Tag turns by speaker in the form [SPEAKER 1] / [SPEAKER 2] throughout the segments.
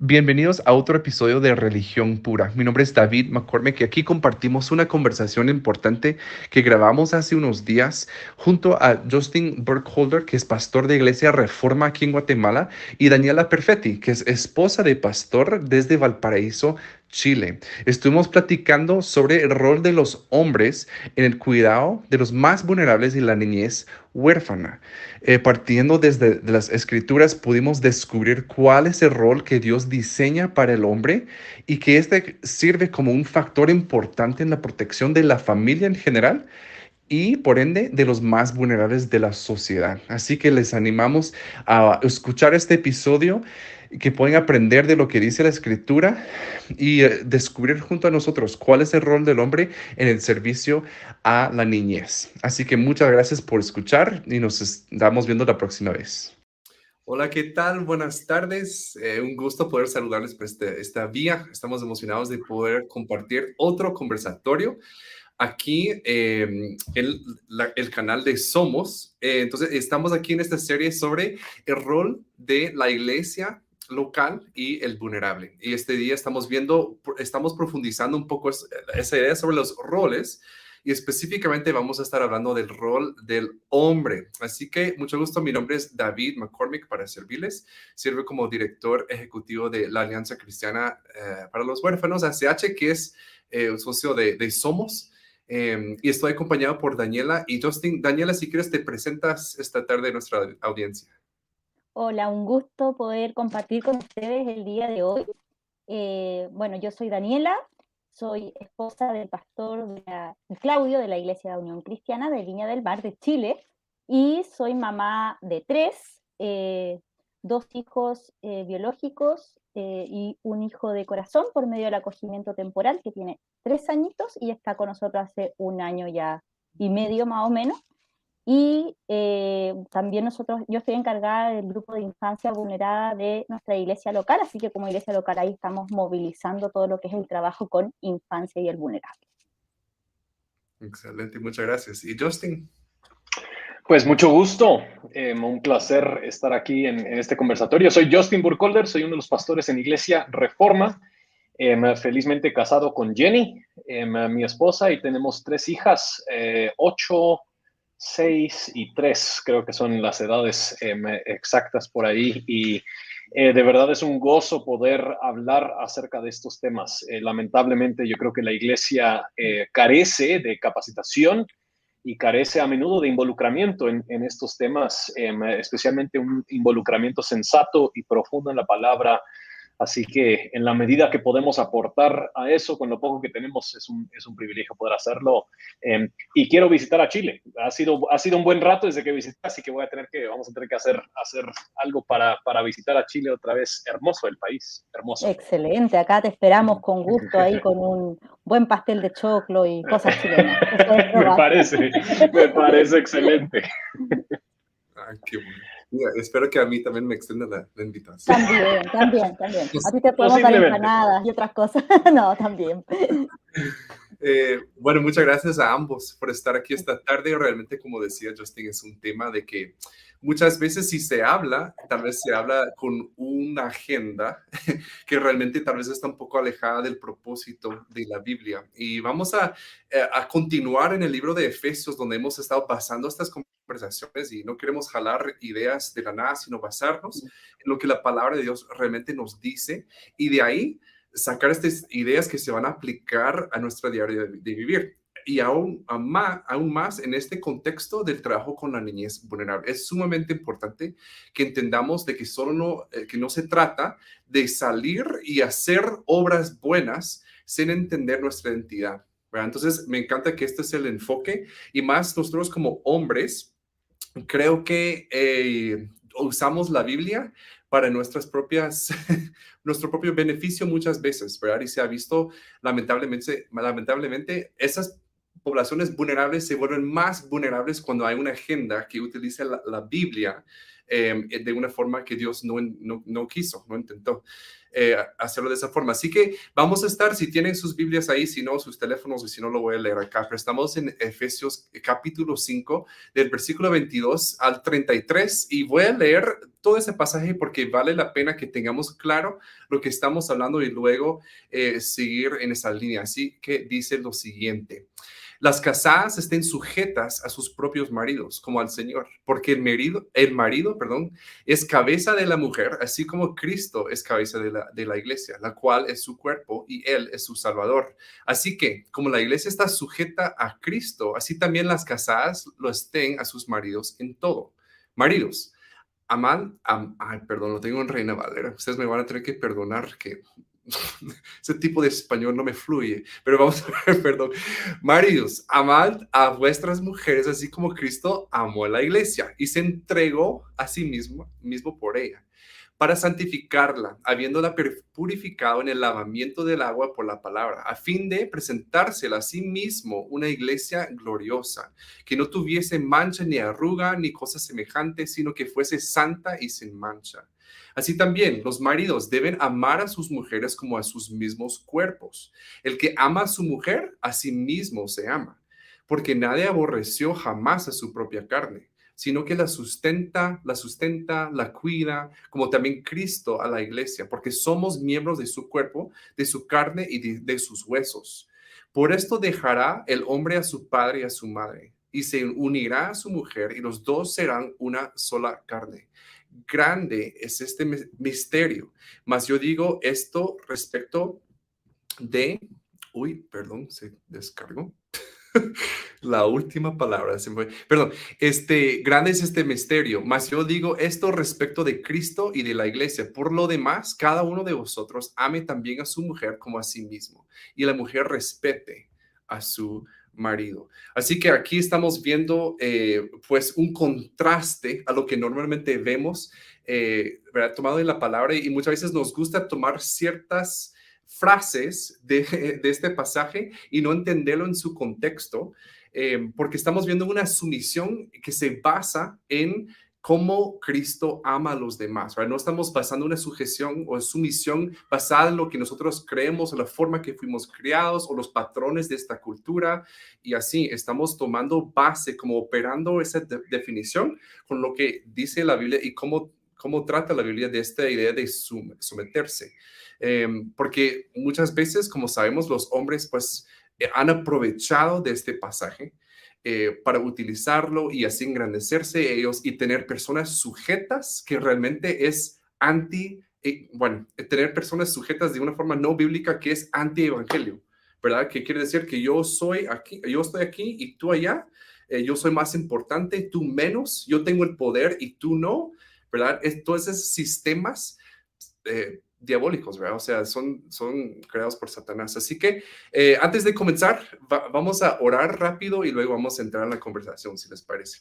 [SPEAKER 1] Bienvenidos a otro episodio de Religión Pura. Mi nombre es David McCormick y aquí compartimos una conversación importante que grabamos hace unos días junto a Justin Burkholder, que es pastor de Iglesia Reforma aquí en Guatemala, y Daniela Perfetti, que es esposa de pastor desde Valparaíso, Chile. Estuvimos platicando sobre el rol de los hombres en el cuidado de los más vulnerables y la niñez huérfana. Eh, partiendo desde las escrituras pudimos descubrir cuál es el rol que Dios diseña para el hombre y que este sirve como un factor importante en la protección de la familia en general y por ende de los más vulnerables de la sociedad. Así que les animamos a escuchar este episodio que pueden aprender de lo que dice la escritura y eh, descubrir junto a nosotros cuál es el rol del hombre en el servicio a la niñez. Así que muchas gracias por escuchar y nos estamos viendo la próxima vez. Hola, ¿qué tal? Buenas tardes. Eh, un gusto poder saludarles por este, esta vía. Estamos emocionados de poder compartir otro conversatorio aquí en el, el, canal de Somos. Eh, entonces, estamos aquí en esta serie sobre el rol de la iglesia local y el vulnerable. Y este día estamos viendo, estamos profundizando un poco esa idea sobre los roles y específicamente vamos a estar hablando del rol del hombre. Así que mucho gusto, mi nombre es David McCormick para servirles. Sirve como director ejecutivo de la Alianza Cristiana eh, para los Huérfanos, ACH, que es eh, un socio de, Somos. Em, y estoy acompañado por Daniela y Justin. Daniela, si quieres, te presentas esta tarde a nuestra audiencia.
[SPEAKER 2] Hola, un gusto poder compartir con ustedes el día de hoy. Eh, bueno, yo soy Daniela, soy esposa del pastor Claudio de la Iglesia de Unión Cristiana de Viña del Mar de Chile y soy mamá de tres, eh, dos hijos eh, biológicos y un hijo de corazón por medio del acogimiento temporal que tiene tres añitos y está con nosotros hace un año ya y medio más o menos. Y eh, también nosotros, yo estoy encargada del grupo de infancia vulnerada de nuestra iglesia local, así que como iglesia local ahí estamos movilizando todo lo que es el trabajo con infancia y el vulnerable.
[SPEAKER 1] Excelente, muchas gracias. ¿Y Justin?
[SPEAKER 3] Pues mucho gusto, eh, un placer estar aquí en, este conversatorio. Soy Justin Burkholder, soy uno de los pastores en Iglesia Reforma, eh, felizmente casado con Jenny, mi esposa, y tenemos tres hijas, ocho, 6 y 3, creo que son las edades em, exactas por ahí. Y eh, de verdad es un gozo poder hablar acerca de estos temas. Eh, lamentablemente yo creo que la iglesia eh, carece de capacitación y carece a menudo de involucramiento en, estos temas, em, especialmente un involucramiento sensato y profundo en la palabra Así que en la medida que podemos aportar a eso, con lo poco que tenemos, es un, es un privilegio poder hacerlo. Em, y quiero visitar a Chile. Ha sido, ha sido un buen rato desde que visité, así que voy a tener que, vamos a tener que hacer, hacer algo para, para visitar a Chile otra vez. Hermoso el país, hermoso.
[SPEAKER 2] Excelente, acá te esperamos con gusto ahí con un buen pastel de choclo y cosas chilenas.
[SPEAKER 3] me parece, me parece excelente.
[SPEAKER 1] Ah, qué bueno espero que a mí también me extienda la, invitación.
[SPEAKER 2] También, también, también. A ti te podemos dar empanadas y otras cosas. no, también.
[SPEAKER 1] Eh, bueno, muchas gracias a ambos por estar aquí esta tarde. Realmente, como decía Justin, es un tema de que muchas veces si se habla, tal vez se habla con una agenda que realmente tal vez está un poco alejada del propósito de la Biblia. Y vamos a, eh, a continuar en el libro de Efesios, donde hemos estado pasando estas conversaciones y no queremos jalar ideas de la nada, sino basarnos en lo que la palabra de Dios realmente nos dice y de ahí sacar estas ideas que se van a aplicar a nuestra diario de, de vivir y aún, más, aún más en este contexto del trabajo con la niñez vulnerable. Es sumamente importante que entendamos de que solo no, eh, que no se trata de salir y hacer obras buenas sin entender nuestra identidad. Entonces, me encanta que este es el enfoque y más nosotros como hombres, creo que eh, usamos la Biblia para nuestras propias, nuestro propio beneficio muchas veces, ¿verdad? Y se ha visto lamentablemente, lamentablemente esas poblaciones vulnerables se vuelven más vulnerables cuando hay una agenda que utiliza la, Biblia eh, de una forma que Dios no, no, no quiso, no intentó. Eh, hacerlo de esa forma. Así que vamos a estar, si tienen sus Biblias ahí, si no, sus teléfonos, y si no, lo voy a leer acá. Pero estamos en Efesios capítulo 5, del versículo 22 al 33, y voy a leer todo ese pasaje porque vale la pena que tengamos claro lo que estamos hablando y luego eh, seguir en esa línea. Así que dice lo siguiente. Las casadas estén sujetas a sus propios maridos, como al Señor, porque el marido, el marido, perdón, es cabeza de la mujer, así como Cristo es cabeza de la, de la iglesia, la cual es su cuerpo y Él es su Salvador. Así que, como la iglesia está sujeta a Cristo, así también las casadas lo estén a sus maridos en todo. Maridos, aman, ay, perdón, lo tengo en Reina Valera. Ustedes me van a tener que perdonar que ese tipo de español no me fluye, pero vamos a ver, perdón. Maridos, amad a vuestras mujeres así como Cristo amó a la iglesia y se entregó a sí mismo, mismo por ella para santificarla, habiéndola purificado en el lavamiento del agua por la palabra, a fin de presentársela a sí mismo una iglesia gloriosa, que no tuviese mancha ni arruga ni cosa semejante, sino que fuese santa y sin mancha. Así también los maridos deben amar a sus mujeres como a sus mismos cuerpos. El que ama a su mujer, a sí mismo se ama, porque nadie aborreció jamás a su propia carne, sino que la sustenta, la sustenta, la cuida, como también Cristo a la iglesia, porque somos miembros de su cuerpo, de su carne y de, de sus huesos. Por esto dejará el hombre a su padre y a su madre, y se unirá a su mujer, y los dos serán una sola carne grande es este misterio. Mas yo digo esto respecto de, uy, perdón, se descargó. La última palabra se fue. Perdón, este grande es este misterio, mas yo digo esto respecto de Cristo y de la iglesia. Por lo demás, cada uno de vosotros ame también a su mujer como a sí mismo, y la mujer respete a su marido. Así que aquí estamos viendo eh, pues un contraste a lo que normalmente vemos, eh, tomado en la palabra y muchas veces nos gusta tomar ciertas frases de, este pasaje y no entenderlo en su contexto, eh, porque estamos viendo una sumisión que se basa en cómo Cristo ama a los demás. No estamos basando una sujeción o sumisión basada en lo que nosotros creemos, o la forma que fuimos criados o los patrones de esta cultura. Y así estamos tomando base, como operando esa definición con lo que dice la Biblia y cómo, cómo trata la Biblia de esta idea de someterse. Em, porque muchas veces, como sabemos, los hombres pues eh, han aprovechado de este pasaje eh, para utilizarlo y así engrandecerse ellos y tener personas sujetas que realmente es anti, eh, bueno, eh, tener personas sujetas de una forma no bíblica que es anti-evangelio, ¿verdad? Que quiere decir que yo soy aquí, yo estoy aquí y tú allá, yo soy más importante, tú menos, yo tengo el poder y tú no, ¿verdad? Esos sistemas diabólicos, ¿verdad? O sea, son, son creados por Satanás. Así que eh, antes de comenzar, vamos a orar rápido y luego vamos a entrar en la conversación, si les parece.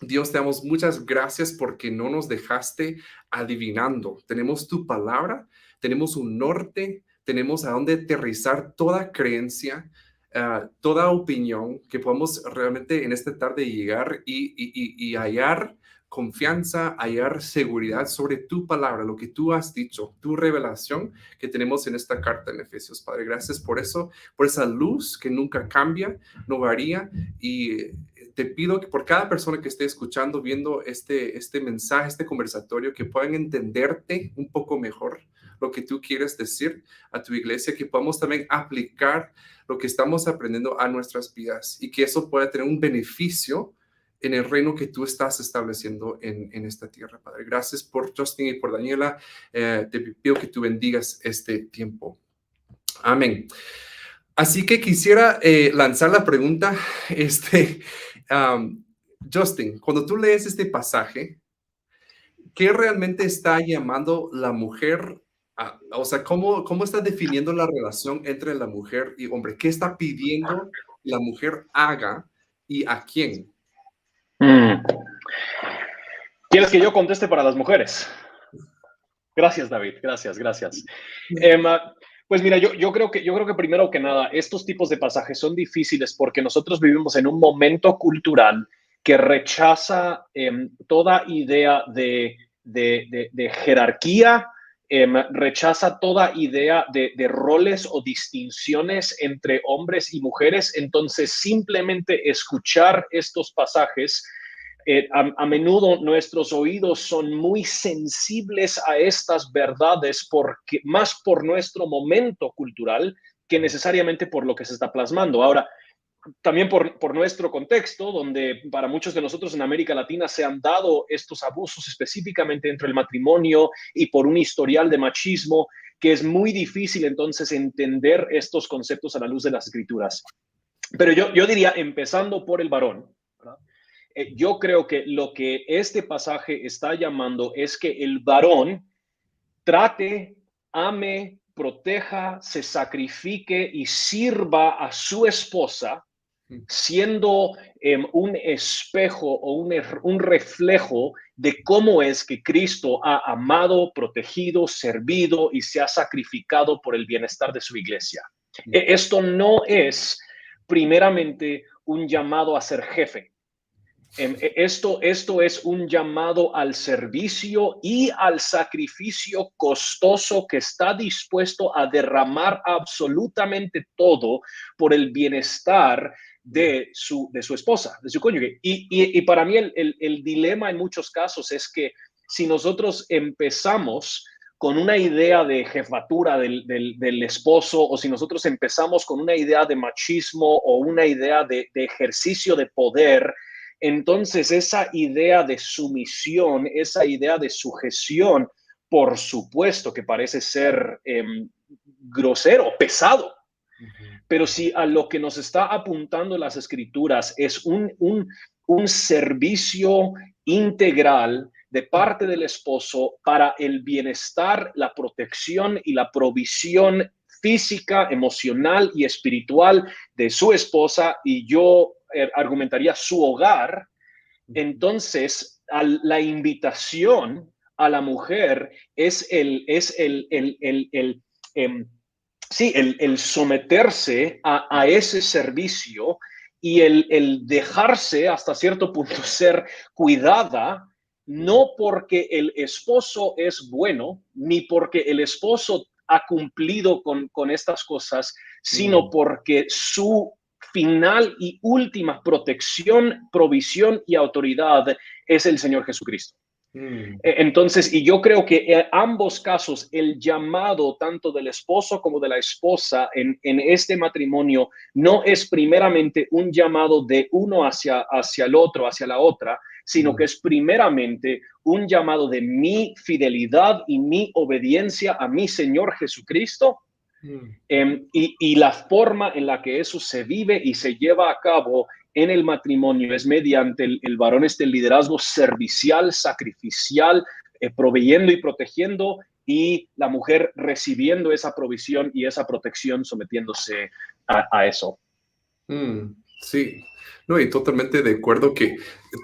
[SPEAKER 1] Dios, te damos muchas gracias porque no nos dejaste adivinando. Tenemos tu palabra, tenemos un norte, tenemos a dónde aterrizar toda creencia, ah, toda opinión que podamos realmente en esta tarde llegar y, y, y hallar confianza, hallar seguridad sobre tu palabra, lo que tú has dicho, tu revelación que tenemos en esta carta en Efesios. Padre, gracias por eso, por esa luz que nunca cambia, no varía y te pido que por cada persona que esté escuchando, viendo este, este mensaje, este conversatorio, que puedan entenderte un poco mejor lo que tú quieres decir a tu iglesia, que podamos también aplicar lo que estamos aprendiendo a nuestras vidas y que eso pueda tener un beneficio en el reino que tú estás estableciendo en, esta tierra, Padre. Gracias por Justin y por Daniela. Eh, te pido que tú bendigas este tiempo. Amén. Así que quisiera eh, lanzar la pregunta, este, Justin, cuando tú lees este pasaje, ¿qué realmente está llamando la mujer? o sea, ¿cómo, ¿cómo está definiendo la relación entre la mujer y hombre? ¿Qué está pidiendo la mujer haga y a quién?
[SPEAKER 3] Mm. ¿Quieres que yo conteste para las mujeres? Gracias, David. Gracias, gracias. Em, pues mira, yo, creo que, yo creo que primero que nada, estos tipos de pasajes son difíciles porque nosotros vivimos en un momento cultural que rechaza em, toda idea de, de, jerarquía, em, rechaza toda idea de, roles o distinciones entre hombres y mujeres. Entonces, simplemente escuchar estos pasajes eh, a, menudo nuestros oídos son muy sensibles a estas verdades porque más por nuestro momento cultural que necesariamente por lo que se está plasmando. Ahora, también por, por, nuestro contexto, donde para muchos de nosotros en América Latina se han dado estos abusos específicamente dentro del matrimonio y por un historial de machismo, que es muy difícil entonces entender estos conceptos a la luz de las escrituras. Pero yo, yo diría, empezando por el varón, eh, yo creo que lo que este pasaje está llamando es que el varón trate, ame, proteja, se sacrifique y sirva a su esposa, siendo em, un espejo o un, un, reflejo de cómo es que Cristo ha amado, protegido, servido y se ha sacrificado por el bienestar de su iglesia. E, esto no es primeramente un llamado a ser jefe. Em, e, esto, esto es un llamado al servicio y al sacrificio costoso que está dispuesto a derramar absolutamente todo por el bienestar de su, de su esposa, de su cónyuge. Y, y, para mí el, el, dilema en muchos casos es que si nosotros empezamos con una idea de jefatura del, del, del, esposo o si nosotros empezamos con una idea de machismo o una idea de, de ejercicio de poder, entonces, esa idea de sumisión, esa idea de sujeción, por supuesto que parece ser em, grosero, pesado. Pero si a lo que nos está apuntando las escrituras es un, un, un servicio integral de parte del esposo para el bienestar, la protección y la provisión física, emocional y espiritual de su esposa y yo eh, argumentaría su hogar, entonces la invitación a la mujer es el, es el, el, el, em, sí, el, someterse a, ese servicio y el, dejarse hasta cierto punto ser cuidada, no porque el esposo es bueno, ni porque el esposo ha cumplido con, con estas cosas, sino porque su final y última protección, provisión y autoridad es el Señor Jesucristo. Mm. E, entonces, y yo creo que en ambos casos, el llamado tanto del esposo como de la esposa en, este matrimonio no es primeramente un llamado de uno hacia, hacia el otro, hacia la otra, sino mm. que es primeramente un llamado de mi fidelidad y mi obediencia a mi Señor Jesucristo Mm. Em, y, la forma en la que eso se vive y se lleva a cabo en el matrimonio es mediante el, varón este liderazgo servicial, sacrificial, eh, proveyendo y protegiendo y la mujer recibiendo esa provisión y esa protección sometiéndose a, eso.
[SPEAKER 1] Mm, sí, no, y totalmente de acuerdo que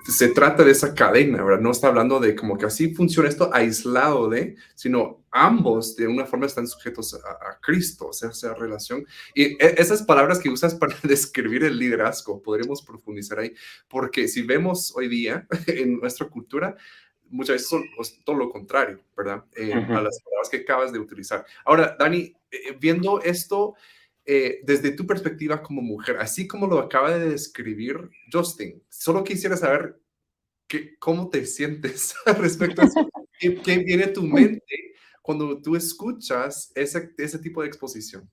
[SPEAKER 1] se trata de esa cadena, ¿verdad? No está hablando de como que así funciona esto aislado de, sino ambos de una forma están sujetos a, Cristo, o sea, esa relación. Y e, esas palabras que usas para describir el liderazgo, podremos profundizar ahí, porque si vemos hoy día en nuestra cultura, muchas veces son todo lo contrario, ¿verdad? Eh, a las palabras que acabas de utilizar. Ahora, Dani, eh, viendo esto, eh, desde tu perspectiva como mujer, así como lo acaba de describir Justin, solo quisiera saber cómo te sientes respecto a eso. ¿Qué, viene a tu mente cuando tú escuchas ese, ese tipo de exposición?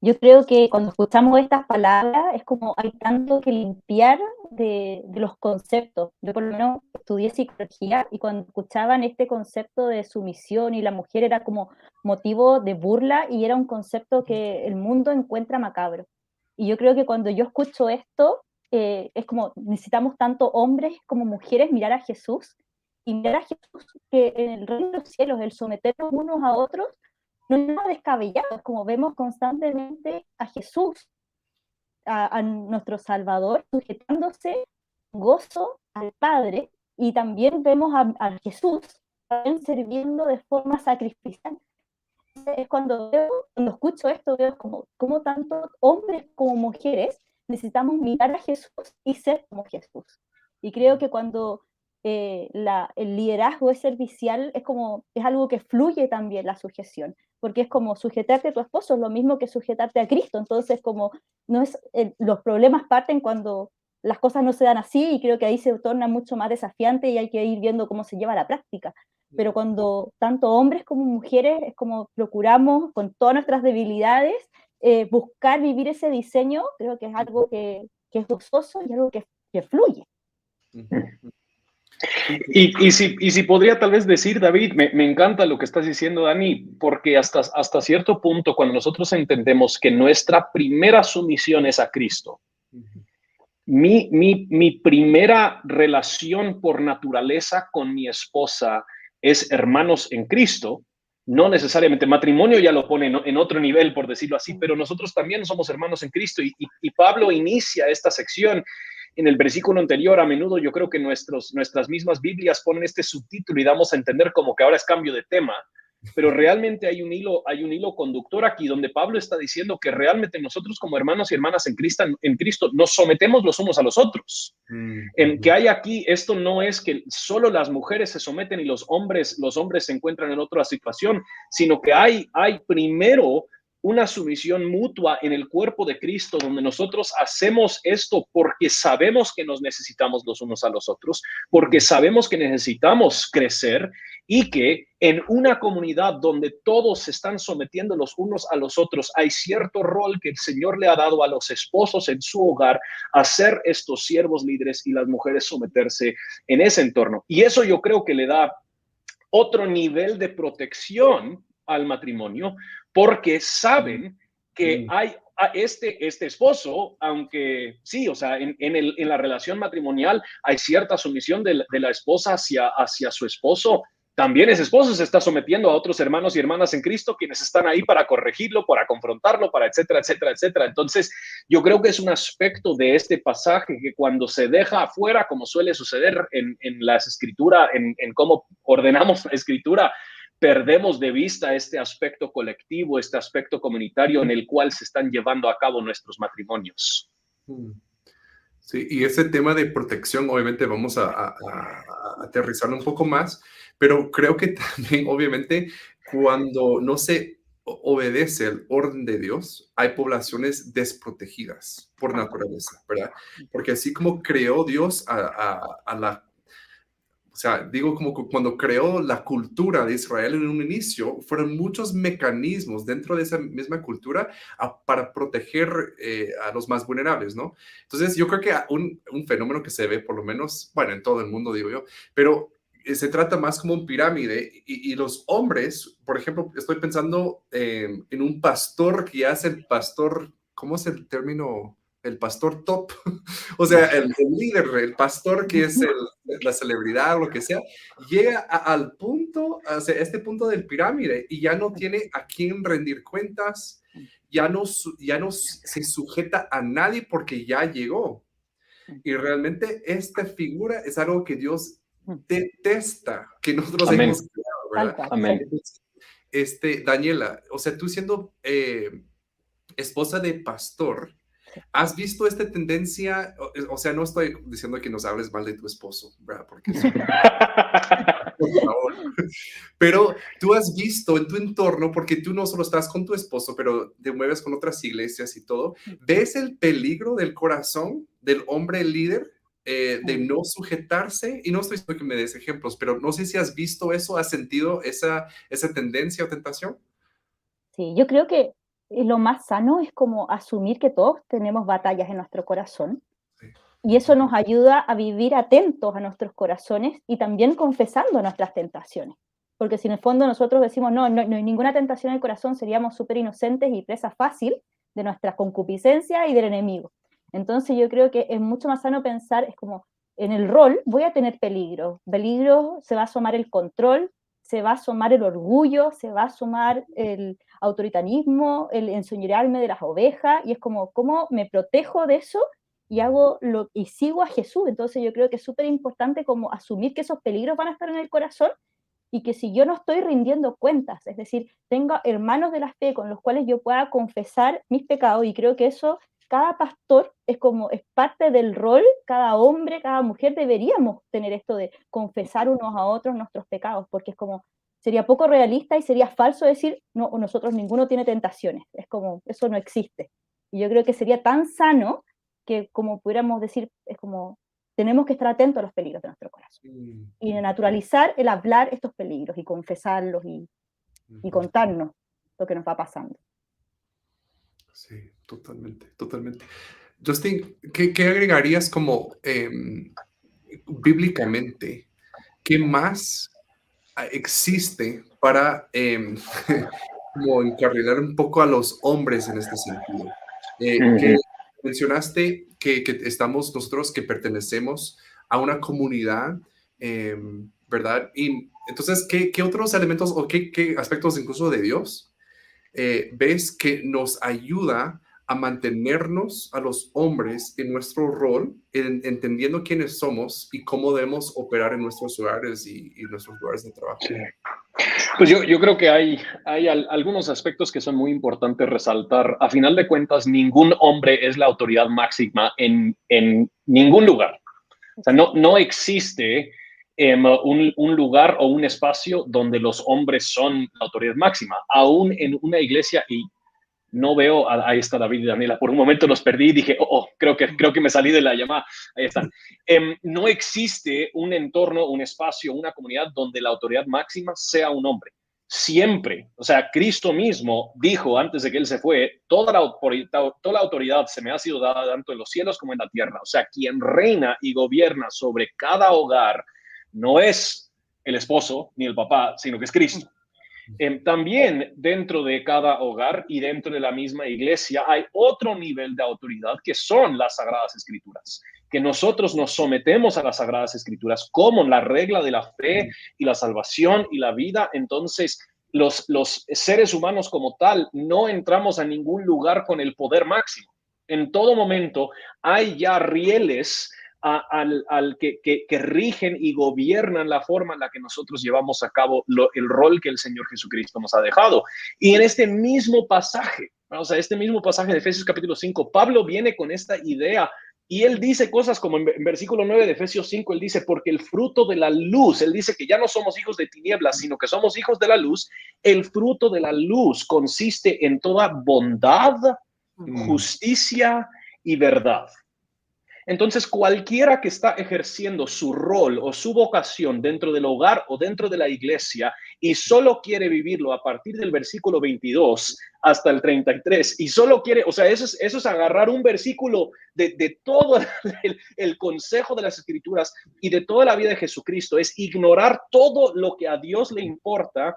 [SPEAKER 2] Yo creo que cuando escuchamos estas palabras es como hay tanto que limpiar de, los conceptos. Yo por lo menos estudié psicología y cuando escuchaban este concepto de sumisión y la mujer era como motivo de burla y era un concepto que el mundo encuentra macabro. Y yo creo que cuando yo escucho esto, eh, es como necesitamos tanto hombres como mujeres mirar a Jesús y mirar a Jesús que en el reino de los cielos, el someternos unos a otros, no es nada descabellado, es como vemos constantemente a Jesús, a, nuestro Salvador, sujetándose gozo al Padre, y también vemos a, Jesús también sirviendo de forma sacrificial. Es cuando veo, cuando escucho esto, veo como, como tanto hombres como mujeres necesitamos mirar a Jesús y ser como Jesús. Y creo que cuando eh, la, el liderazgo es servicial, es como, es algo que fluye también la sujeción, porque es como sujetarte a tu esposo, es lo mismo que sujetarte a Cristo, entonces como no es, los problemas parten cuando las cosas no se dan así y creo que ahí se torna mucho más desafiante y hay que ir viendo cómo se lleva a la práctica. Pero cuando tanto hombres como mujeres es como procuramos con todas nuestras debilidades eh, buscar vivir ese diseño, creo que es algo que, que es gozoso y algo que, que fluye.
[SPEAKER 3] Y, si, podría tal vez decir, David, me, encanta lo que estás diciendo, Dani, porque hasta, cierto punto, cuando nosotros entendemos que nuestra primera sumisión es a Cristo, mi, primera relación por naturaleza con mi esposa es hermanos en Cristo, no necesariamente matrimonio ya lo pone en otro nivel, por decirlo así, pero nosotros también somos hermanos en Cristo y Pablo inicia esta sección en el versículo anterior, a menudo yo creo que nuestros, nuestras mismas Biblias ponen este subtítulo y damos a entender como que ahora es cambio de tema, pero realmente hay un hilo, hay un hilo conductor aquí donde Pablo está diciendo que realmente nosotros como hermanos y hermanas en Cristo, en Cristo nos sometemos los unos a los otros. Mm. En que hay aquí, esto no es que solo las mujeres se someten y los hombres, los hombres se encuentran en otra situación, sino que hay, hay primero una sumisión mutua en el cuerpo de Cristo, donde nosotros hacemos esto porque sabemos que nos necesitamos los unos a los otros, porque sabemos que necesitamos crecer y que en una comunidad donde todos se están sometiendo los unos a los otros, hay cierto rol que el Señor le ha dado a los esposos en su hogar a ser estos siervos líderes y las mujeres someterse en ese entorno. Y eso yo creo que le da otro nivel de protección al matrimonio, porque saben que mm. hay este, este esposo, aunque sí, o sea, en, en, el, en la relación matrimonial hay cierta sumisión de la, de la, esposa hacia, hacia su esposo, también ese esposo se está sometiendo a otros hermanos y hermanas en Cristo, quienes están ahí para corregirlo, para confrontarlo, para etcétera, etcétera, etcétera. Entonces, yo creo que es un aspecto de este pasaje que cuando se deja afuera, como suele suceder en, en las escrituras, en, en cómo ordenamos la escritura, perdemos de vista este aspecto colectivo, este aspecto comunitario en el cual se están llevando a cabo nuestros matrimonios.
[SPEAKER 1] Hmm. Sí, y ese tema de protección, obviamente vamos a, a, a aterrizarlo un poco más, pero creo que también, obviamente, cuando no se obedece el orden de Dios, hay poblaciones desprotegidas por naturaleza, ¿verdad? Porque así como creó Dios a, a la o sea, digo como cuando creó la cultura de Israel en un inicio, fueron muchos mecanismos dentro de esa misma cultura a, para proteger eh, a los más vulnerables, ¿no? Entonces, yo creo que un, un, fenómeno que se ve, por lo menos, bueno, en todo el mundo, digo yo, pero eh, se trata más como un pirámide y, y, los hombres, por ejemplo, estoy pensando eh, en un pastor que hace el pastor, ¿cómo es el término? El pastor top, o sea, el, el, líder, el pastor que es el, la celebridad o lo que sea, llega a, al punto, a este punto del pirámide y ya no tiene a quién rendir cuentas, ya no, ya no se sujeta a nadie porque ya llegó. Y realmente esta figura es algo que Dios detesta que nosotros
[SPEAKER 3] Amén.
[SPEAKER 1] hemos creado, ¿verdad?
[SPEAKER 3] Amén.
[SPEAKER 1] Este, Daniela, o sea, tú siendo eh, esposa de pastor, ¿Has visto esta tendencia? O, sea, no estoy diciendo que nos hables mal de tu esposo, ¿verdad? Porque es... Por favor. Pero tú has visto en tu entorno, porque tú no solo estás con tu esposo, pero te mueves con otras iglesias y todo, ¿ves el peligro del corazón del hombre líder? Eh, de no sujetarse, y no estoy diciendo que me des ejemplos, pero no sé si has visto eso, has sentido esa, esa tendencia o tentación.
[SPEAKER 2] Sí, yo creo que lo más sano es como asumir que todos tenemos batallas en nuestro corazón. Y eso nos ayuda a vivir atentos a nuestros corazones y también confesando nuestras tentaciones. Porque si en el fondo nosotros decimos, no, no, no hay ninguna tentación en el corazón, seríamos súper inocentes y presa fácil de nuestra concupiscencia y del enemigo. Entonces yo creo que es mucho más sano pensar, es como, en el rol voy a tener peligro. Peligro se va a asomar el control, se va a asomar el orgullo, se va a asomar el autoritarismo, el enseñorearme de las ovejas, y es como, ¿cómo me protejo de eso? Y hago lo y sigo a Jesús. Entonces yo creo que es súper importante como asumir que esos peligros van a estar en el corazón y que si yo no estoy rindiendo cuentas, es decir, tengo hermanos de la fe con los cuales yo pueda confesar mis pecados y creo que eso cada pastor es como es parte del rol, cada hombre, cada mujer deberíamos tener esto de confesar unos a otros nuestros pecados, porque es como sería poco realista y sería falso decir no nosotros ninguno tiene tentaciones, es como eso no existe. Y yo creo que sería tan sano que como pudiéramos decir es como tenemos que estar atentos a los peligros de nuestro corazón y naturalizar el hablar estos peligros y confesarlos y, y contarnos lo que nos va pasando.
[SPEAKER 1] Sí, totalmente, totalmente. Justin, ¿qué, qué agregarías como em, bíblicamente? ¿Qué más existe para eh, como encarrilar un poco a los hombres en este sentido? Eh, mencionaste que, estamos nosotros que pertenecemos a una comunidad, em, ¿verdad? Y entonces, ¿qué, ¿qué, otros elementos o qué, qué, aspectos incluso de Dios eh, ves que nos ayuda a mantenernos a los hombres en nuestro rol, en, entendiendo quiénes somos y cómo debemos operar en nuestros hogares y, y nuestros lugares de trabajo?
[SPEAKER 3] Pues yo, yo, creo que hay, hay algunos aspectos que son muy importantes resaltar. A final de cuentas, ningún hombre es la autoridad máxima en, en ningún lugar. O sea, no, no existe em, un, un, lugar o un espacio donde los hombres son la autoridad máxima. Aún en una iglesia, y no veo, ahí está David y Daniela, por un momento los perdí y dije, oh, oh creo, que, creo que me salí de la llamada, ahí están. Em, no existe un entorno, un espacio, una comunidad donde la autoridad máxima sea un hombre. Siempre, o sea, Cristo mismo dijo antes de que él se fue, toda la, toda la autoridad se me ha sido dada tanto en los cielos como en la tierra. O sea, quien reina y gobierna sobre cada hogar no es el esposo ni el papá, sino que es Cristo. Em, también dentro de cada hogar y dentro de la misma iglesia hay otro nivel de autoridad que son las sagradas escrituras, que nosotros nos sometemos a las sagradas escrituras como la regla de la fe y la salvación y la vida. Entonces, los, los seres humanos como tal no entramos a ningún lugar con el poder máximo. En todo momento hay ya rieles al, que, que, rigen y gobiernan la forma en la que nosotros llevamos a cabo el rol que el Señor Jesucristo nos ha dejado. Y en este mismo pasaje, o sea, este mismo pasaje de Efesios capítulo 5, Pablo viene con esta idea y él dice cosas como en, versículo 9 de Efesios 5, él dice, porque el fruto de la luz, él dice que ya no somos hijos de tinieblas, sino que somos hijos de la luz, el fruto de la luz consiste en toda bondad, justicia y verdad. Entonces, cualquiera que está ejerciendo su rol o su vocación dentro del hogar o dentro de la iglesia y solo quiere vivirlo a partir del versículo 22 hasta el 33 y solo quiere, o sea, eso es, eso es agarrar un versículo de, todo el, el consejo de las escrituras y de toda la vida de Jesucristo, es ignorar todo lo que a Dios le importa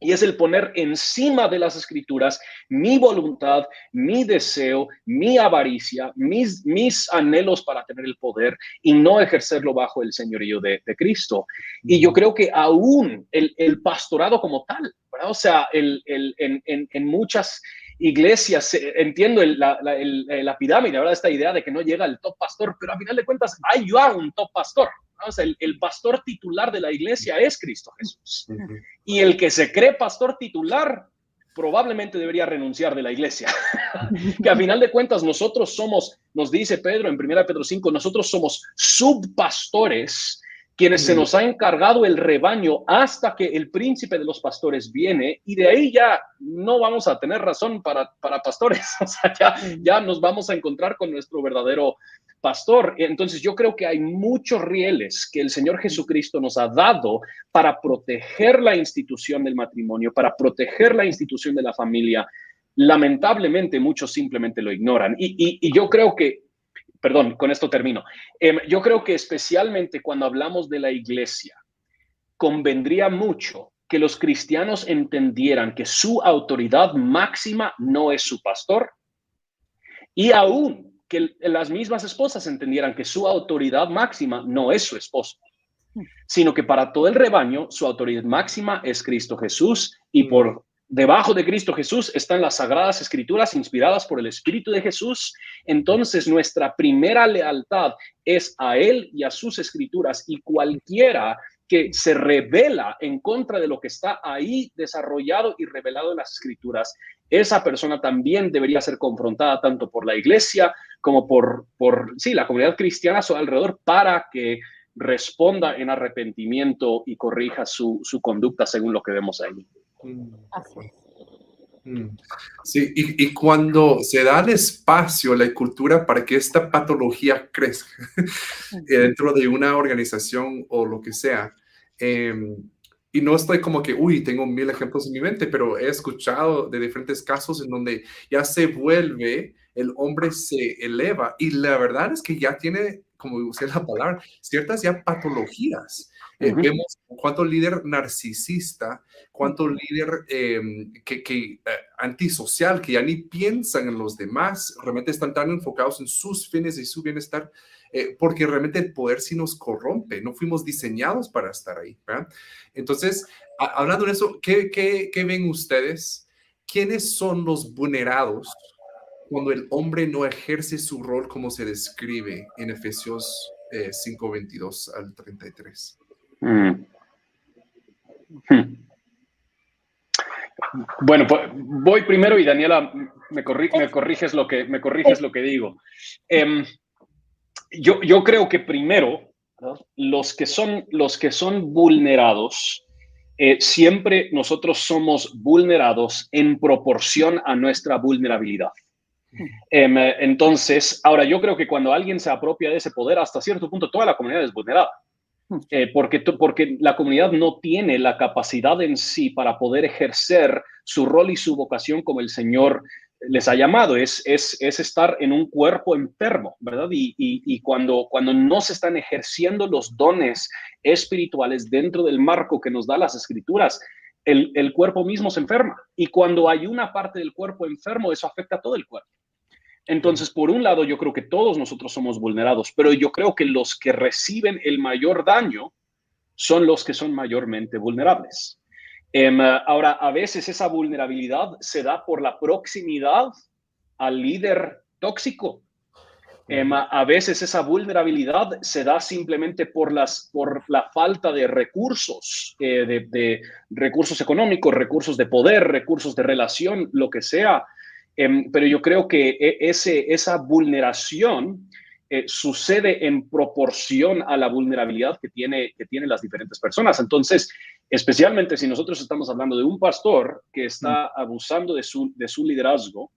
[SPEAKER 3] y es el poner encima de las escrituras mi voluntad, mi deseo, mi avaricia, mis, mis anhelos para tener el poder y no ejercerlo bajo el señorío de, Cristo. Y yo creo que aún el, pastorado como tal, o sea, el, en, en, muchas iglesias, eh, entiendo la, la, la, pirámide, ¿verdad? Esta idea de que no llega el top pastor, pero a final de cuentas hay ya un top pastor el, pastor titular de la iglesia es Cristo Jesús. Y el que se cree pastor titular probablemente debería renunciar de la iglesia. que a final de cuentas nosotros somos, nos dice Pedro en 1 Pedro 5, nosotros somos subpastores quienes se nos ha encargado el rebaño hasta que el príncipe de los pastores viene y de ahí ya no vamos a tener razón para, para pastores, o sea, ya, ya nos vamos a encontrar con nuestro verdadero pastor. Entonces yo creo que hay muchos rieles que el Señor Jesucristo nos ha dado para proteger la institución del matrimonio, para proteger la institución de la familia. Lamentablemente muchos simplemente lo ignoran. Y, y yo creo que perdón, con esto termino. Em, yo creo que especialmente cuando hablamos de la iglesia, convendría mucho que los cristianos entendieran que su autoridad máxima no es su pastor y aún que las mismas esposas entendieran que su autoridad máxima no es su esposo, sino que para todo el rebaño su autoridad máxima es Cristo Jesús y por debajo de Cristo Jesús están las sagradas escrituras inspiradas por el Espíritu de Jesús, entonces nuestra primera lealtad es a Él y a sus escrituras y cualquiera que se revela en contra de lo que está ahí desarrollado y revelado en las escrituras, esa persona también debería ser confrontada tanto por la iglesia como por, por sí, la comunidad cristiana a su alrededor para que responda en arrepentimiento y corrija su, su conducta según lo que vemos ahí. Mm.
[SPEAKER 1] Mm. Sí, y, y, cuando se da el espacio, la cultura para que esta patología crezca dentro de una organización o lo que sea, em, y no estoy como que, uy, tengo mil ejemplos en mi mente, pero he escuchado de diferentes casos en donde ya se vuelve, el hombre se eleva y la verdad es que ya tiene, como usé la palabra, ciertas ya patologías. Eh, vemos cuánto líder narcisista, cuánto líder em, que, que eh, antisocial, que ya ni piensan en los demás, realmente están tan enfocados en sus fines y su bienestar, eh, porque realmente el poder sí nos corrompe, no fuimos diseñados para estar ahí. Entonces, hablando de eso, ¿qué, qué, qué ven ustedes? ¿Quiénes son los vulnerados cuando el hombre no ejerce su rol como se describe en Efesios 5, 22 al 33? Mm.
[SPEAKER 3] Bueno, pues voy primero y Daniela, me, corriges, lo que, me corriges lo que digo. Em, yo, creo que primero, los, que son, los que son vulnerados, eh, siempre nosotros somos vulnerados en proporción a nuestra vulnerabilidad. Em, entonces, ahora yo creo que cuando alguien se apropia de ese poder, hasta cierto punto toda la comunidad es vulnerada. Eh, porque, porque la comunidad no tiene la capacidad en sí para poder ejercer su rol y su vocación como el Señor les ha llamado, es, es, es estar en un cuerpo enfermo, ¿verdad? Y, y, cuando, cuando no se están ejerciendo los dones espirituales dentro del marco que nos da las escrituras, el, el cuerpo mismo se enferma. Y cuando hay una parte del cuerpo enfermo, eso afecta a todo el cuerpo. Entonces, por un lado, yo creo que todos nosotros somos vulnerados, pero yo creo que los que reciben el mayor daño son los que son mayormente vulnerables. Em, ahora, a veces esa vulnerabilidad se da por la proximidad al líder tóxico. Em, a veces esa vulnerabilidad se da simplemente por, las, por la falta de recursos, eh, de, de recursos económicos, recursos de poder, recursos de relación, lo que sea. Em, pero yo creo que e, ese, esa vulneración eh, sucede en proporción a la vulnerabilidad que, tiene, que tienen las diferentes personas. Entonces, especialmente si nosotros estamos hablando de un pastor que está mm. abusando de su, de su liderazgo,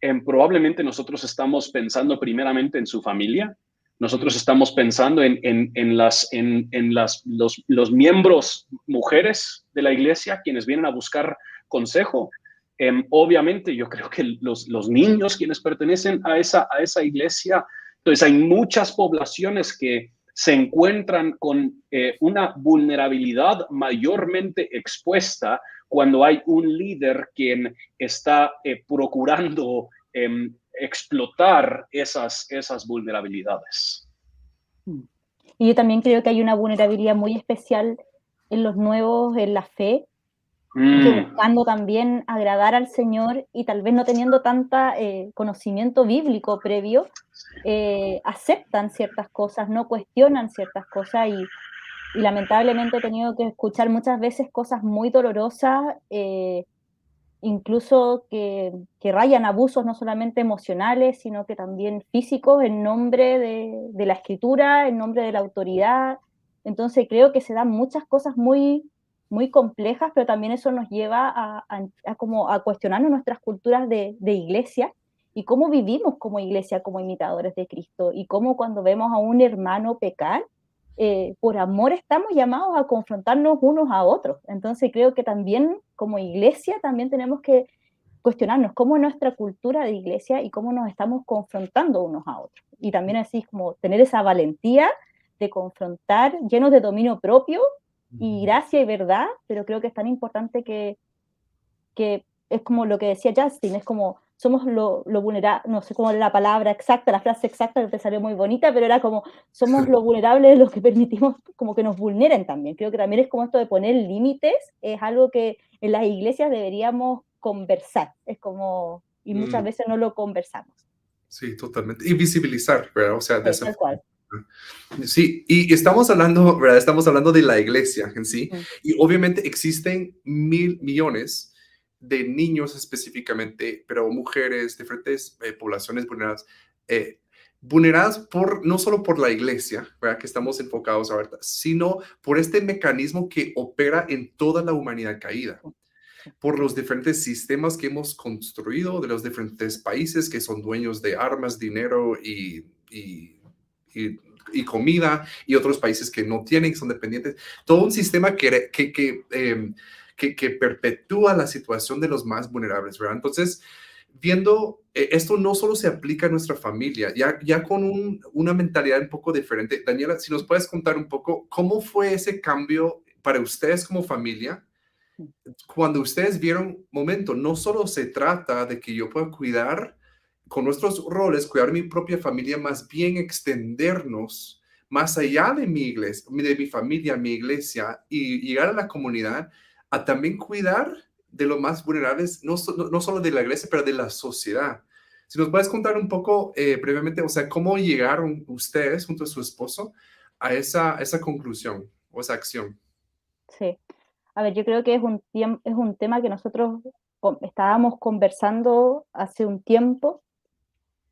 [SPEAKER 3] em, probablemente nosotros estamos pensando primeramente en su familia, nosotros mm. estamos pensando en, en, en las, en, en las, los, los, miembros mujeres de la iglesia, quienes vienen a buscar consejo. Em, obviamente, yo creo que los, los, niños quienes pertenecen a esa, a esa iglesia, entonces hay muchas poblaciones que se encuentran con eh, una vulnerabilidad mayormente expuesta cuando hay un líder quien está eh, procurando em, explotar esas, esas vulnerabilidades.
[SPEAKER 2] Y yo también creo que hay una vulnerabilidad muy especial en los nuevos, en la fe, Mm. buscando también agradar al Señor y tal vez no teniendo tanta eh, conocimiento bíblico previo, eh, aceptan ciertas cosas, no cuestionan ciertas cosas y, lamentablemente he tenido que escuchar muchas veces cosas muy dolorosas, eh, incluso que, que, rayan abusos no solamente emocionales, sino que también físicos en nombre de, de la escritura, en nombre de la autoridad. Entonces creo que se dan muchas cosas muy muy complejas, pero también eso nos lleva a, como a cuestionarnos nuestras culturas de, iglesia y cómo vivimos como iglesia, como imitadores de Cristo, y cómo cuando vemos a un hermano pecar, eh, por amor estamos llamados a confrontarnos unos a otros. Entonces creo que también como iglesia también tenemos que cuestionarnos cómo es nuestra cultura de iglesia y cómo nos estamos confrontando unos a otros. Y también así como tener esa valentía de confrontar llenos de dominio propio y gracia y verdad, pero creo que es tan importante que, que es como lo que decía Justin, es como somos lo, lo vulnerable, no sé cómo la palabra exacta, la frase exacta que te salió muy bonita, pero era como somos lo vulnerable de los que permitimos como que nos vulneren también. Creo que también es como esto de poner límites, es algo que en las iglesias deberíamos conversar, es como, y muchas mm. veces no lo conversamos.
[SPEAKER 1] Sí, totalmente. Y visibilizar, ¿verdad? O sea, de esa, Sí, y estamos hablando, ¿verdad? Estamos hablando de la iglesia en sí, y obviamente existen mil millones de niños específicamente, pero mujeres, diferentes eh, poblaciones vulneradas, eh, vulneradas por, no solo por la iglesia, ¿verdad? que estamos enfocados ahorita, sino por este mecanismo que opera en toda la humanidad caída, por los diferentes sistemas que hemos construido de los diferentes países que son dueños de armas, dinero y, y, comida, y otros países que no tienen, son dependientes. Todo un sistema que, que, que, em, que, que perpetúa la situación de los más vulnerables, ¿verdad? Entonces, viendo, eh, esto no solo se aplica a nuestra familia, ya, ya con una mentalidad un poco diferente. Daniela, si nos puedes contar un poco cómo fue ese cambio para ustedes como familia, cuando ustedes vieron, momento, no solo se trata de que yo pueda cuidar con nuestros roles, cuidar mi propia familia, más bien extendernos más allá de mi iglesia, de mi familia, mi iglesia y llegar a la comunidad a también cuidar de los más vulnerables, no, no, solo de la iglesia, pero de la sociedad. Si nos puedes contar un poco eh, brevemente, o sea, cómo llegaron ustedes junto a su esposo a esa, esa conclusión o esa acción.
[SPEAKER 2] Sí, a ver, yo creo que es un, es un tema que nosotros estábamos conversando hace un tiempo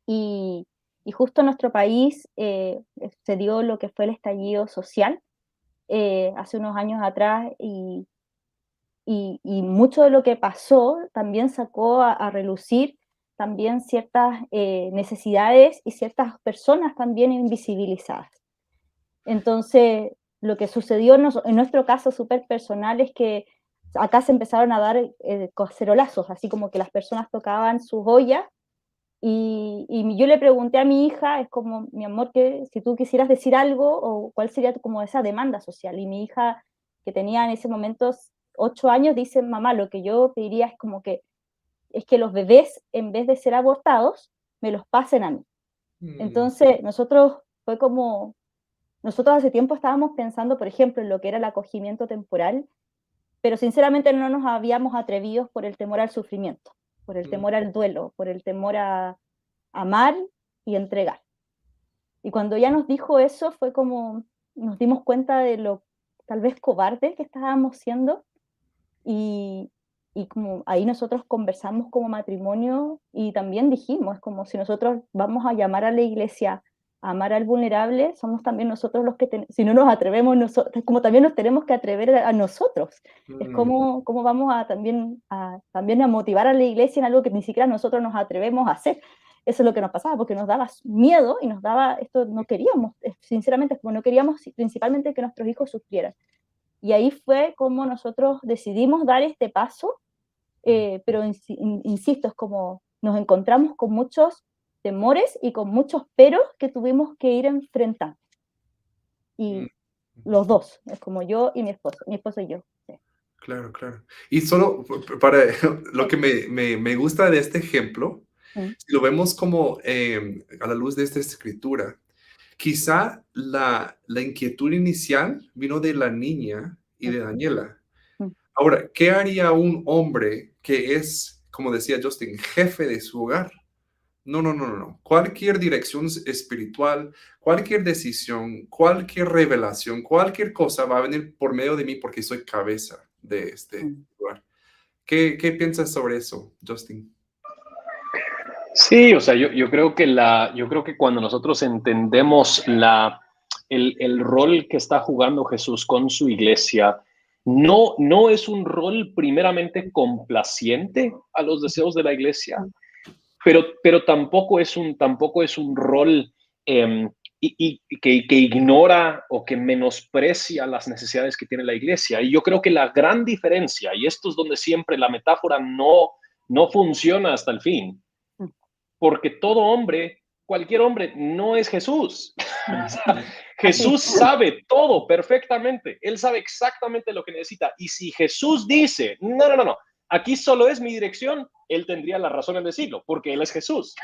[SPEAKER 2] y, justo en nuestro país eh, se dio lo que fue el estallido social eh, hace unos años atrás y, y, mucho de lo que pasó también sacó a, relucir también ciertas eh, necesidades y ciertas personas también invisibilizadas. Entonces, lo que sucedió en, nuestro caso súper personal es que acá se empezaron a dar eh, cacerolazos, así como que las personas tocaban sus ollas y, y, yo le pregunté a mi hija, es como, mi amor, que si tú quisieras decir algo o cuál sería como esa demanda social. Y mi hija, que tenía en ese momento ocho años dicen, mamá, lo que yo pediría es como que, es que los bebés, en vez de ser abortados, me los pasen a mí. Mm. Entonces, nosotros fue como, nosotros hace tiempo estábamos pensando, por ejemplo, en lo que era el acogimiento temporal, pero sinceramente no nos habíamos atrevido por el temor al sufrimiento, por el mm. temor al duelo, por el temor a amar y entregar. Y cuando ella nos dijo eso, fue como nos dimos cuenta de lo tal vez cobarde que estábamos siendo y, como ahí nosotros conversamos como matrimonio y también dijimos, es como si nosotros vamos a llamar a la iglesia amar al vulnerable, somos también nosotros los que, si no nos atrevemos, nosotros, como también nos tenemos que atrever a, nosotros. Es mm. como, como vamos a también, a también a motivar a la iglesia en algo que ni siquiera nosotros nos atrevemos a hacer. Eso es lo que nos pasaba, porque nos daba miedo y nos daba, esto no queríamos, sinceramente, como no queríamos principalmente que nuestros hijos sufrieran. Y ahí fue como nosotros decidimos dar este paso, eh, pero insisto, es como nos encontramos con muchos temores y con muchos peros que tuvimos que ir enfrentando. Y mm. los dos, es como yo y mi esposo, mi esposo y yo.
[SPEAKER 1] Claro, claro. Y solo para lo que me, me, me gusta de este ejemplo, mm. si lo vemos como em, a la luz de esta escritura, Quizá la, la inquietud inicial vino de la niña y de Daniela. Mm. Ahora, ¿qué haría un hombre que es, como decía Justin, jefe de su hogar? No, no, no, no. Cualquier dirección espiritual, cualquier decisión, cualquier revelación, cualquier cosa va a venir por medio de mí porque soy cabeza de este mm. lugar. ¿Qué, qué piensas sobre eso, Justin?
[SPEAKER 3] Sí, o sea, yo, yo, creo que la, yo creo que cuando nosotros entendemos la, el, el, rol que está jugando Jesús con su iglesia, no, no es un rol primeramente complaciente a los deseos de la iglesia, pero, pero tampoco, es un, tampoco es un rol em, y, que, que, ignora o que menosprecia las necesidades que tiene la iglesia. Y yo creo que la gran diferencia, y esto es donde siempre la metáfora no, no funciona hasta el fin, porque todo hombre, cualquier hombre, no es Jesús. Jesús sabe todo perfectamente. Él sabe exactamente lo que necesita. Y si Jesús dice, no, no, no, no, aquí solo es mi dirección, él tendría la razón en decirlo, porque él es Jesús.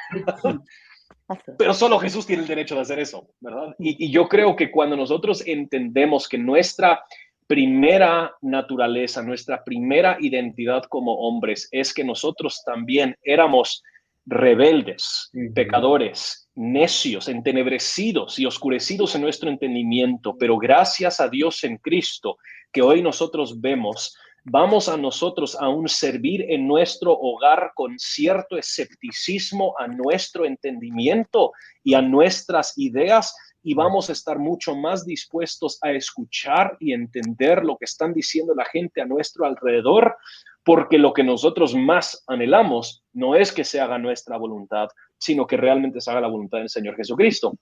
[SPEAKER 3] Pero solo Jesús tiene el derecho de hacer eso, ¿verdad? Y, y, yo creo que cuando nosotros entendemos que nuestra primera naturaleza, nuestra primera identidad como hombres es que nosotros también éramos rebeldes, pecadores, necios, entenebrecidos y oscurecidos en nuestro entendimiento, pero gracias a Dios en Cristo, que hoy nosotros vemos, vamos a nosotros aún servir en nuestro hogar con cierto escepticismo a nuestro entendimiento y a nuestras ideas y vamos a estar mucho más dispuestos a escuchar y entender lo que están diciendo la gente a nuestro alrededor, porque lo que nosotros más anhelamos no es que se haga nuestra voluntad, sino que realmente se haga la voluntad del Señor Jesucristo.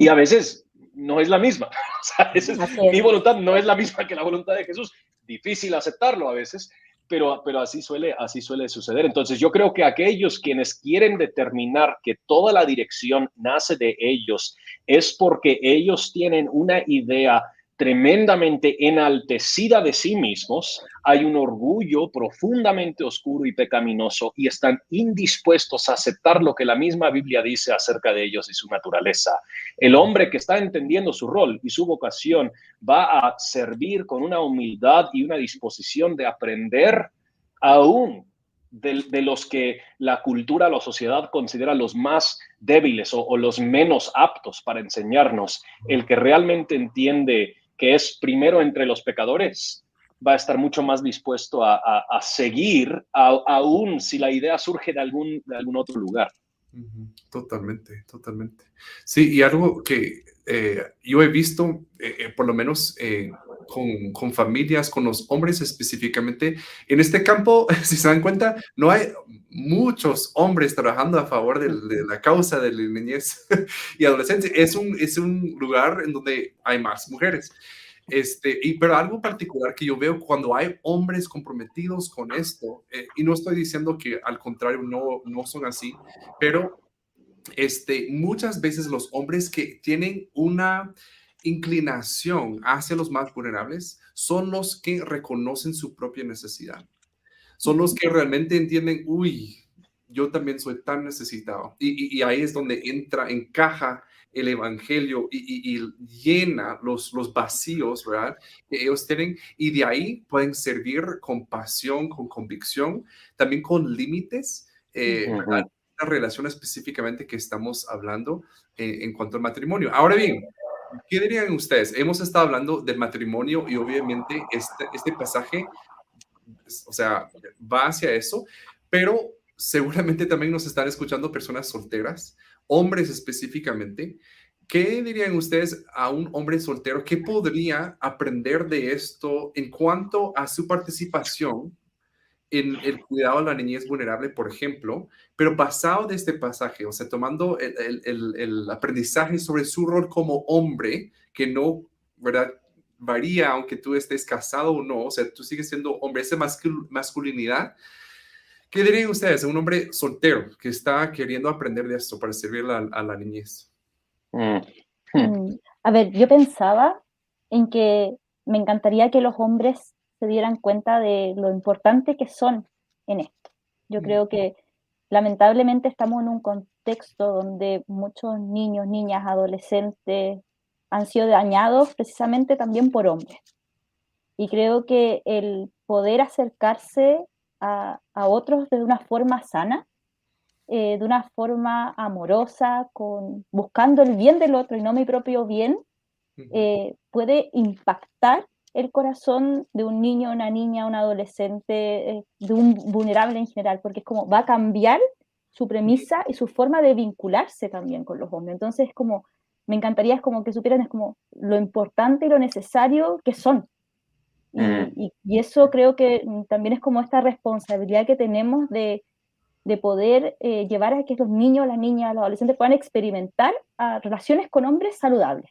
[SPEAKER 3] Y a veces no es la misma. a veces mi voluntad no es la misma que la voluntad de Jesús. Difícil aceptarlo a veces, pero, pero así, suele, así suele suceder. Entonces yo creo que aquellos quienes quieren determinar que toda la dirección nace de ellos es porque ellos tienen una idea tremendamente enaltecida de sí mismos, hay un orgullo profundamente oscuro y pecaminoso y están indispuestos a aceptar lo que la misma Biblia dice acerca de ellos y su naturaleza. El hombre que está entendiendo su rol y su vocación va a servir con una humildad y una disposición de aprender aún de, los que la cultura, la sociedad considera los más débiles o los menos aptos para enseñarnos. El que realmente entiende que es primero entre los pecadores, va a estar mucho más dispuesto a, seguir, aún si la idea surge de algún, de algún otro lugar.
[SPEAKER 1] Totalmente, totalmente. Sí, y algo que eh, yo he visto, eh, eh, por lo menos con, con, familias, con los hombres específicamente, en este campo, si se dan cuenta, no hay muchos hombres trabajando a favor de, de la causa de la niñez y adolescencia. Es un, es un lugar en donde hay más mujeres. Este, y, pero algo particular que yo veo cuando hay hombres comprometidos con esto, eh, y no estoy diciendo que al contrario no, no son así, pero este, muchas veces los hombres que tienen una inclinación hacia los más vulnerables son los que reconocen su propia necesidad. Son los que realmente entienden, uy, yo también soy tan necesitado. Y, y, y ahí es donde entra, encaja el Evangelio y, llena los, los vacíos, ¿verdad? Que ellos tienen y de ahí pueden servir con pasión, con convicción, también con límites, eh, La relación específicamente que estamos hablando eh, en cuanto al matrimonio. Ahora bien, ¿qué dirían ustedes? Hemos estado hablando del matrimonio y obviamente este, este pasaje, o sea, va hacia eso, pero seguramente también nos están escuchando personas solteras hombres específicamente, ¿qué dirían ustedes a un hombre soltero? ¿Qué podría aprender de esto en cuanto a su participación en el cuidado de la niñez vulnerable, por ejemplo, pero basado de este pasaje, o sea, tomando el, aprendizaje sobre su rol como hombre, que no, ¿verdad? Varía aunque tú estés casado o no, o sea, tú sigues siendo hombre, esa masculinidad ¿Qué dirían ustedes a un hombre soltero que está queriendo aprender de esto para servir a, la niñez?
[SPEAKER 2] Mm. Mm, a ver, yo pensaba en que me encantaría que los hombres se dieran cuenta de lo importante que son en esto. Yo creo que lamentablemente estamos en un contexto donde muchos niños, niñas, adolescentes han sido dañados precisamente también por hombres. Y creo que el poder acercarse a, otros de una forma sana, eh, de una forma amorosa, con, buscando el bien del otro y no mi propio bien, eh, puede impactar el corazón de un niño, una niña, un adolescente, eh, de un vulnerable en general, porque es como va a cambiar su premisa y su forma de vincularse también con los hombres. Entonces, como, me encantaría es como que supieran es como lo importante y lo necesario que son. Y, eso creo que también es como esta responsabilidad que tenemos de, de poder eh, llevar a que los niños, las niñas, los adolescentes puedan experimentar relaciones con hombres saludables,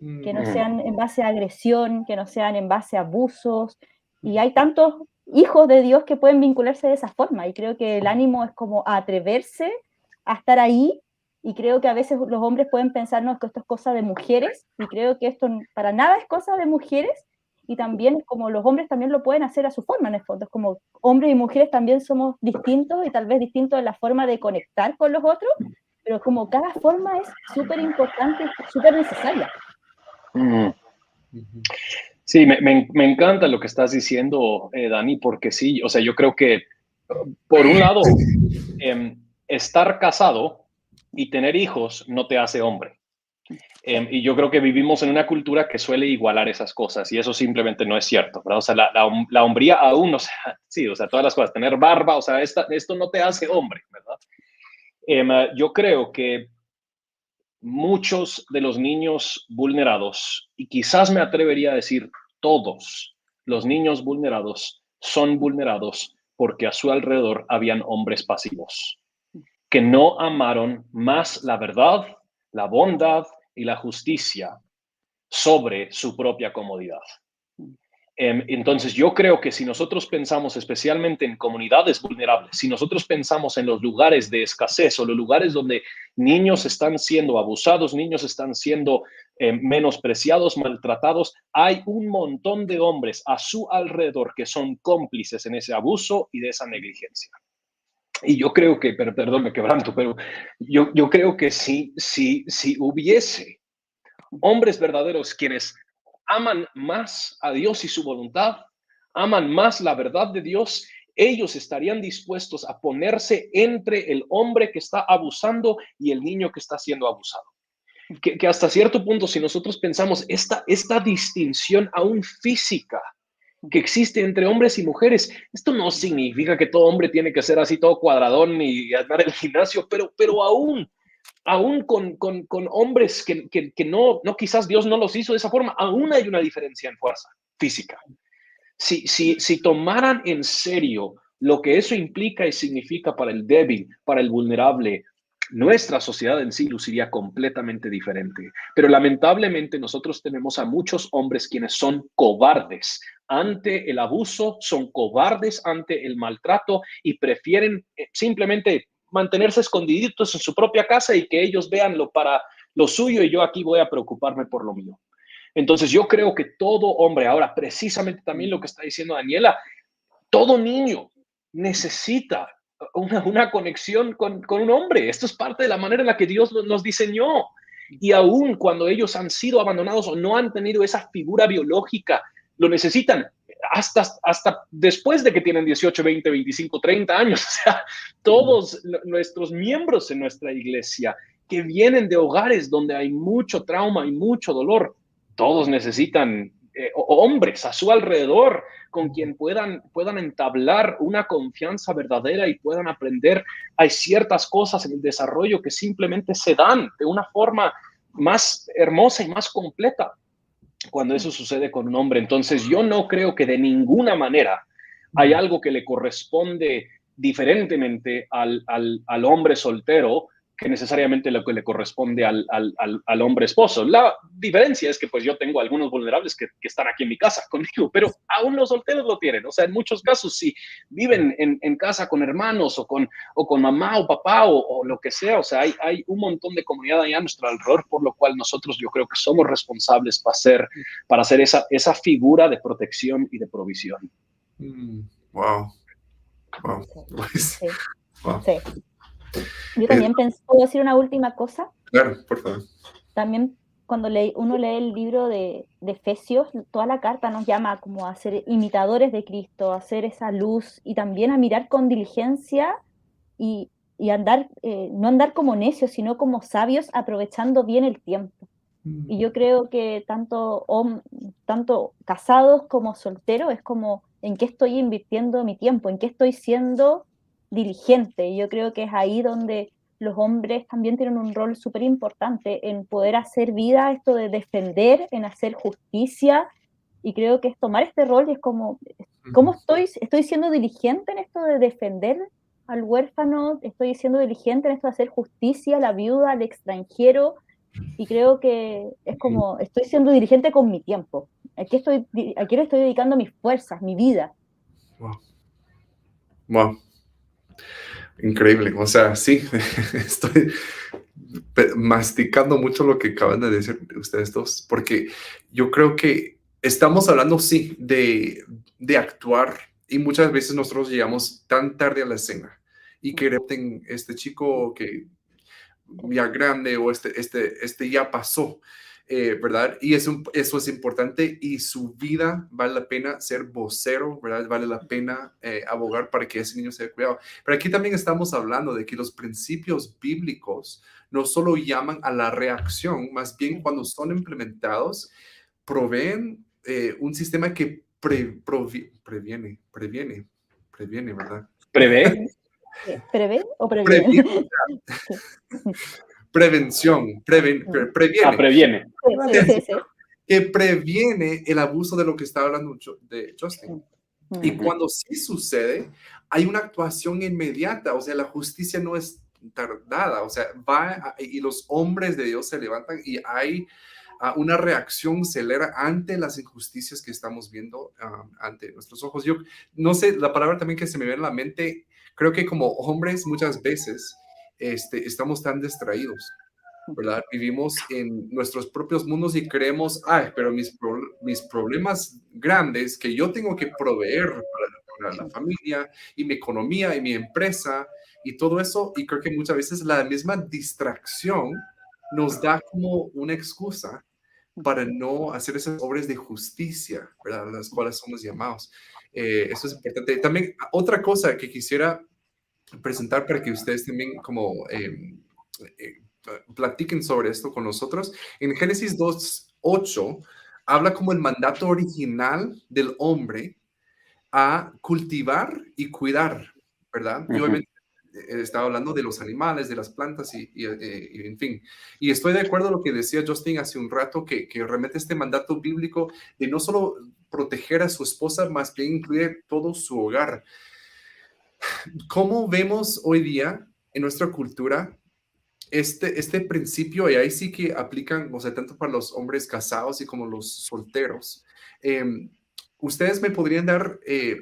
[SPEAKER 2] que no sean en base a agresión, que no sean en base a abusos. Y hay tantos hijos de Dios que pueden vincularse de esa forma. Y creo que el ánimo es como atreverse a estar ahí. Y creo que a veces los hombres pueden pensarnos que esto es cosa de mujeres. Y creo que esto para nada es cosa de mujeres y también como los hombres también lo pueden hacer a su forma en el fondo, es como hombres y mujeres también somos distintos y tal vez distintos en la forma de conectar con los otros, pero como cada forma es súper importante, súper necesaria.
[SPEAKER 3] Mm. Sí, me, me, encanta lo que estás diciendo, eh, Dani, porque sí, o sea, yo creo que, por un lado, em, estar casado y tener hijos no te hace hombre. Em, y yo creo que vivimos en una cultura que suele igualar esas cosas y eso simplemente no es cierto, ¿verdad? O sea, la, la, hombría aún, o sea, sí, o sea, todas las cosas, tener barba, o sea, esto no te hace hombre, ¿verdad? Em, yo creo que muchos de los niños vulnerados, y quizás me atrevería a decir todos los niños vulnerados, son vulnerados porque a su alrededor habían hombres pasivos que no amaron más la verdad, la bondad y la justicia sobre su propia comodidad. Em, entonces, yo creo que si nosotros pensamos especialmente en comunidades vulnerables, si nosotros pensamos en los lugares de escasez o los lugares donde niños están siendo abusados, niños están siendo em, menospreciados, maltratados, hay un montón de hombres a su alrededor que son cómplices en ese abuso y de esa negligencia. Y yo creo que, pero, perdón, me quebranto, pero yo, yo creo que si, si, si hubiese hombres verdaderos quienes aman más a Dios y su voluntad, aman más la verdad de Dios, ellos estarían dispuestos a ponerse entre el hombre que está abusando y el niño que está siendo abusado. Que, hasta cierto punto, si nosotros pensamos esta, esta distinción aún física, que existe entre hombres y mujeres. Esto no significa que todo hombre tiene que ser así todo cuadradón y andar el gimnasio, pero, pero aún, aún con, con, con hombres que, que, que, no, no, quizás Dios no los hizo de esa forma, aún hay una diferencia en fuerza física. Si, si, si tomaran en serio lo que eso implica y significa para el débil, para el vulnerable, nuestra sociedad en sí luciría completamente diferente. Pero lamentablemente nosotros tenemos a muchos hombres quienes son cobardes ante el abuso, son cobardes ante el maltrato y prefieren eh, simplemente mantenerse escondiditos en su propia casa y que ellos vean lo para lo suyo y yo aquí voy a preocuparme por lo mío. Entonces yo creo que todo hombre, ahora precisamente también lo que está diciendo Daniela, todo niño necesita una, conexión con, un hombre. Esto es parte de la manera en la que Dios nos diseñó. Y aún cuando ellos han sido abandonados o no han tenido esa figura biológica, lo necesitan hasta, hasta después de que tienen 18, 20, 25, 30 años. O sea, todos nuestros miembros en nuestra iglesia que vienen de hogares donde hay mucho trauma y mucho dolor, todos necesitan eh, hombres a su alrededor con quien puedan, puedan entablar una confianza verdadera y puedan aprender. Hay ciertas cosas en el desarrollo que simplemente se dan de una forma más hermosa y más completa cuando eso sucede con un hombre. Entonces yo no creo que de ninguna manera hay algo que le corresponde diferentemente al, al, al hombre soltero que necesariamente lo que le corresponde al, al, al, hombre esposo. La diferencia es que pues yo tengo algunos vulnerables que, que, están aquí en mi casa conmigo, pero aún los solteros lo tienen. O sea, en muchos casos, si viven en, en casa con hermanos o con, o con mamá o papá o, o, lo que sea, o sea, hay, hay un montón de comunidad ahí a nuestro alrededor, por lo cual nosotros yo creo que somos responsables para hacer, para hacer esa, esa figura de protección y de provisión.
[SPEAKER 1] Mm, wow. Wow.
[SPEAKER 2] Sí. wow. sí. Yo también pensé, ¿puedo decir una última cosa?
[SPEAKER 1] Claro, por favor.
[SPEAKER 2] También cuando leí, uno lee el libro de, de, Efesios, toda la carta nos llama como a ser imitadores de Cristo, a hacer esa luz y también a mirar con diligencia y, y andar, eh, no andar como necios, sino como sabios, aprovechando bien el tiempo. Mm. Y yo creo que tanto, tanto casados como solteros es como en qué estoy invirtiendo mi tiempo, en qué estoy siendo dirigente. Yo creo que es ahí donde los hombres también tienen un rol súper importante en poder hacer vida, esto de defender, en hacer justicia. Y creo que es tomar este rol y es como, ¿cómo estoy, estoy siendo diligente en esto de defender al huérfano? ¿Estoy siendo diligente en esto de hacer justicia a la viuda, al extranjero? Y creo que es como, estoy siendo dirigente con mi tiempo. Aquí estoy, aquí estoy dedicando mis fuerzas, mi vida.
[SPEAKER 1] Wow. Wow. Increíble, o sea, sí, estoy masticando mucho lo que acaban de decir ustedes dos, porque yo creo que estamos hablando, sí, de, de actuar y muchas veces nosotros llegamos tan tarde a la escena y que este chico que ya grande o este, este, este ya pasó. Eh, ¿verdad? Y eso, eso es importante y su vida vale la pena ser vocero, ¿verdad? Vale la pena eh, abogar para que ese niño sea cuidado. Pero aquí también estamos hablando de que los principios bíblicos no solo llaman a la reacción, más bien cuando son implementados, proveen eh, un sistema que previene, previene, previene, ¿verdad?
[SPEAKER 3] ¿Prevé?
[SPEAKER 2] ¿Prevé o previene?
[SPEAKER 1] prevención, previene.
[SPEAKER 3] Ah, previene.
[SPEAKER 1] Que previene el abuso de lo que está hablando de Justin. Y cuando sí sucede, hay una actuación inmediata, o sea, la justicia no es tardada, o sea, va y los hombres de Dios se levantan y hay uh, una reacción celera ante las injusticias que estamos viendo ante nuestros ojos. Yo no sé, la palabra también que se me viene a la mente, creo que como hombres muchas veces este, estamos tan distraídos, ¿verdad? Vivimos en nuestros propios mundos y creemos, ay, pero mis, mis problemas grandes que yo tengo que proveer para, la familia y mi economía y mi empresa y todo eso, y creo que muchas veces la misma distracción nos da como una excusa para no hacer esas obras de justicia, ¿verdad? Las cuales somos llamados. Eh, eso es importante. También otra cosa que quisiera presentar para que ustedes también como em, eh, platiquen sobre esto con nosotros. En Génesis 2.8 habla como el mandato original del hombre a cultivar y cuidar, ¿verdad? Y obviamente eh, estaba hablando de los animales, de las plantas y, eh, en fin. Y estoy de acuerdo con lo que decía Justin hace un rato, que, que remete este mandato bíblico de no solo proteger a su esposa, más bien incluir todo su hogar. ¿Cómo vemos hoy día en nuestra cultura este, este principio? Y ahí sí que aplican, o sea, tanto para los hombres casados y como los solteros. Em, ¿Ustedes me podrían dar eh,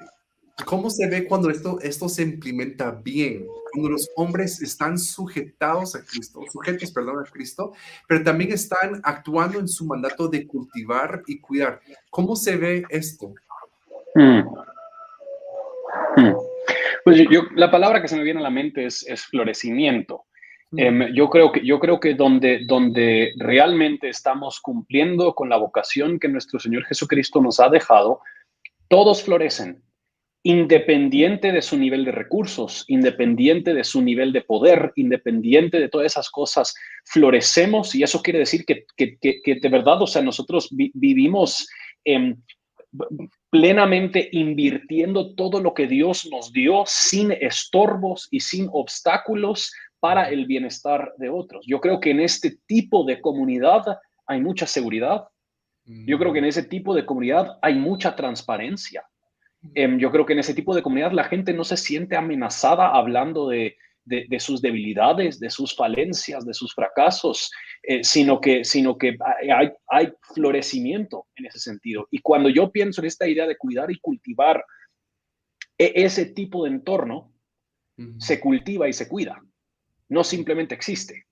[SPEAKER 1] cómo se ve cuando esto, esto se implementa bien? Cuando los hombres están sujetados a Cristo, sujetos, perdón, a Cristo, pero también están actuando en su mandato de cultivar y cuidar. ¿Cómo se ve esto? Hmm.
[SPEAKER 3] Yo, la palabra que se me viene a la mente es, es florecimiento. Mm. Em, yo, creo que, yo creo que donde, donde realmente estamos cumpliendo con la vocación que nuestro Señor Jesucristo nos ha dejado, todos florecen, independiente de su nivel de recursos, independiente de su nivel de poder, independiente de todas esas cosas, florecemos y eso quiere decir que, que, que, de verdad, o sea, nosotros vivimos en plenamente invirtiendo todo lo que Dios nos dio sin estorbos y sin obstáculos para el bienestar de otros. Yo creo que en este tipo de comunidad hay mucha seguridad. Yo creo que en ese tipo de comunidad hay mucha transparencia. Em, yo creo que en ese tipo de comunidad la gente no se siente amenazada hablando de, de, sus debilidades, de sus falencias, de sus fracasos, eh, sino que, sino que hay, hay florecimiento en ese sentido. Y cuando yo pienso en esta idea de cuidar y cultivar e, ese tipo de entorno, se cultiva y se cuida, no simplemente existe.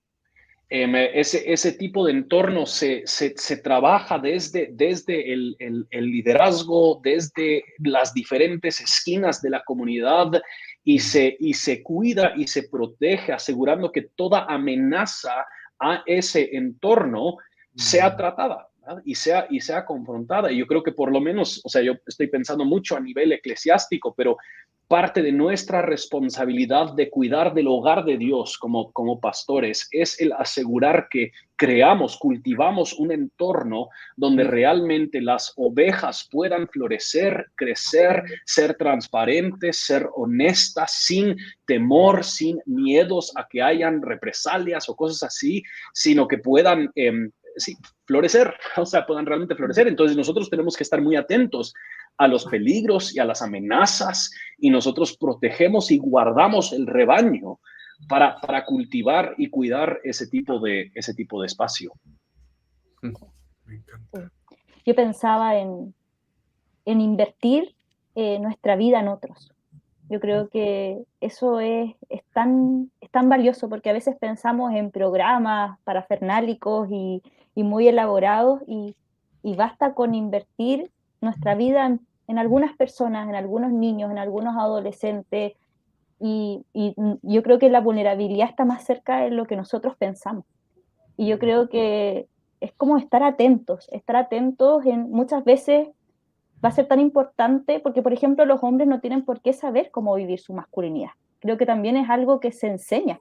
[SPEAKER 3] Em, ese, ese tipo de entorno se, se, se trabaja desde, desde el, el, el, liderazgo, desde las diferentes esquinas de la comunidad y se, y se cuida y se protege, asegurando que toda amenaza a ese entorno sea tratada y sea, y sea confrontada. Y yo creo que por lo menos, o sea, yo estoy pensando mucho a nivel eclesiástico, pero parte de nuestra responsabilidad de cuidar del hogar de Dios como, como pastores es el asegurar que creamos, cultivamos un entorno donde realmente las ovejas puedan florecer, crecer, ser transparentes, ser honestas, sin temor, sin miedos a que hayan represalias o cosas así, sino que puedan em, florecer, o sea, puedan realmente florecer. Entonces nosotros tenemos que estar muy atentos a los peligros y a las amenazas y nosotros protegemos y guardamos el rebaño para, para cultivar y cuidar ese tipo de, ese tipo de espacio.
[SPEAKER 2] Yo pensaba en, en invertir eh, nuestra vida en otros. Yo creo que eso es, es, tan, es tan valioso porque a veces pensamos en programas parafernálicos y, y muy elaborados y, y basta con invertir nuestra vida en, algunas personas, en algunos niños, en algunos adolescentes, y, yo creo que la vulnerabilidad está más cerca de lo que nosotros pensamos. Y yo creo que es como estar atentos, estar atentos en muchas veces va a ser tan importante porque, por ejemplo, los hombres no tienen por qué saber cómo vivir su masculinidad. Creo que también es algo que se enseña,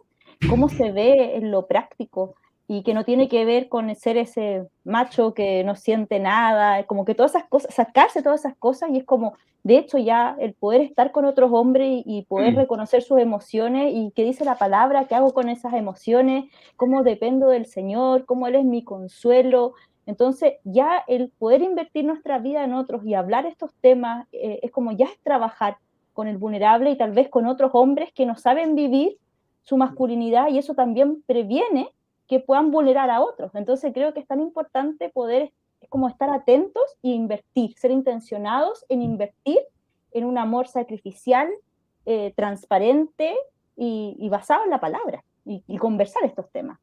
[SPEAKER 2] cómo se ve en lo práctico, y que no tiene que ver con ser ese macho que no siente nada, como que todas esas cosas, sacarse todas esas cosas y es como, de hecho ya el poder estar con otros hombres y poder mm. reconocer sus emociones y qué dice la palabra, qué hago con esas emociones, cómo dependo del Señor, cómo Él es mi consuelo. Entonces ya el poder invertir nuestra vida en otros y hablar estos temas eh, es como ya es trabajar con el vulnerable y tal vez con otros hombres que no saben vivir su masculinidad y eso también previene que puedan vulnerar a otros. Entonces creo que es tan importante poder es como estar atentos e invertir, ser intencionados en invertir en un amor sacrificial, eh, transparente y, basado en la palabra y, conversar estos temas.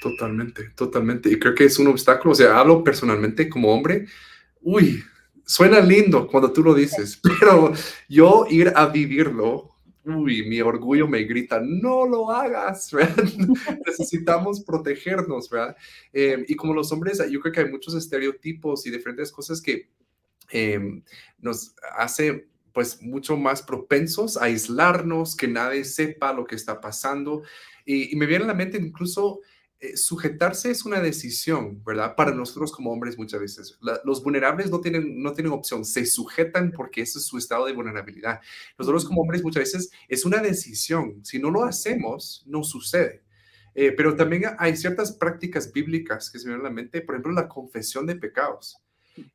[SPEAKER 1] Totalmente, totalmente. Y creo que es un obstáculo. O sea, hablo personalmente como hombre. Uy, suena lindo cuando tú lo dices, pero yo ir a vivirlo uy, mi orgullo me grita, no lo hagas, necesitamos protegernos, ¿verdad? Em, y como los hombres, yo creo que hay muchos estereotipos y diferentes cosas que em, nos hace pues mucho más propensos a aislarnos, que nadie sepa lo que está pasando. Y, y me viene a la mente incluso eh, sujetarse es una decisión, ¿verdad? Para nosotros como hombres muchas veces. los vulnerables no tienen, no tienen opción, se sujetan porque ese es su estado de vulnerabilidad. Nosotros como hombres muchas veces es una decisión. Si no lo hacemos, no sucede. Eh, pero también hay ciertas prácticas bíblicas que se me vienen a la mente, por ejemplo, la confesión de pecados.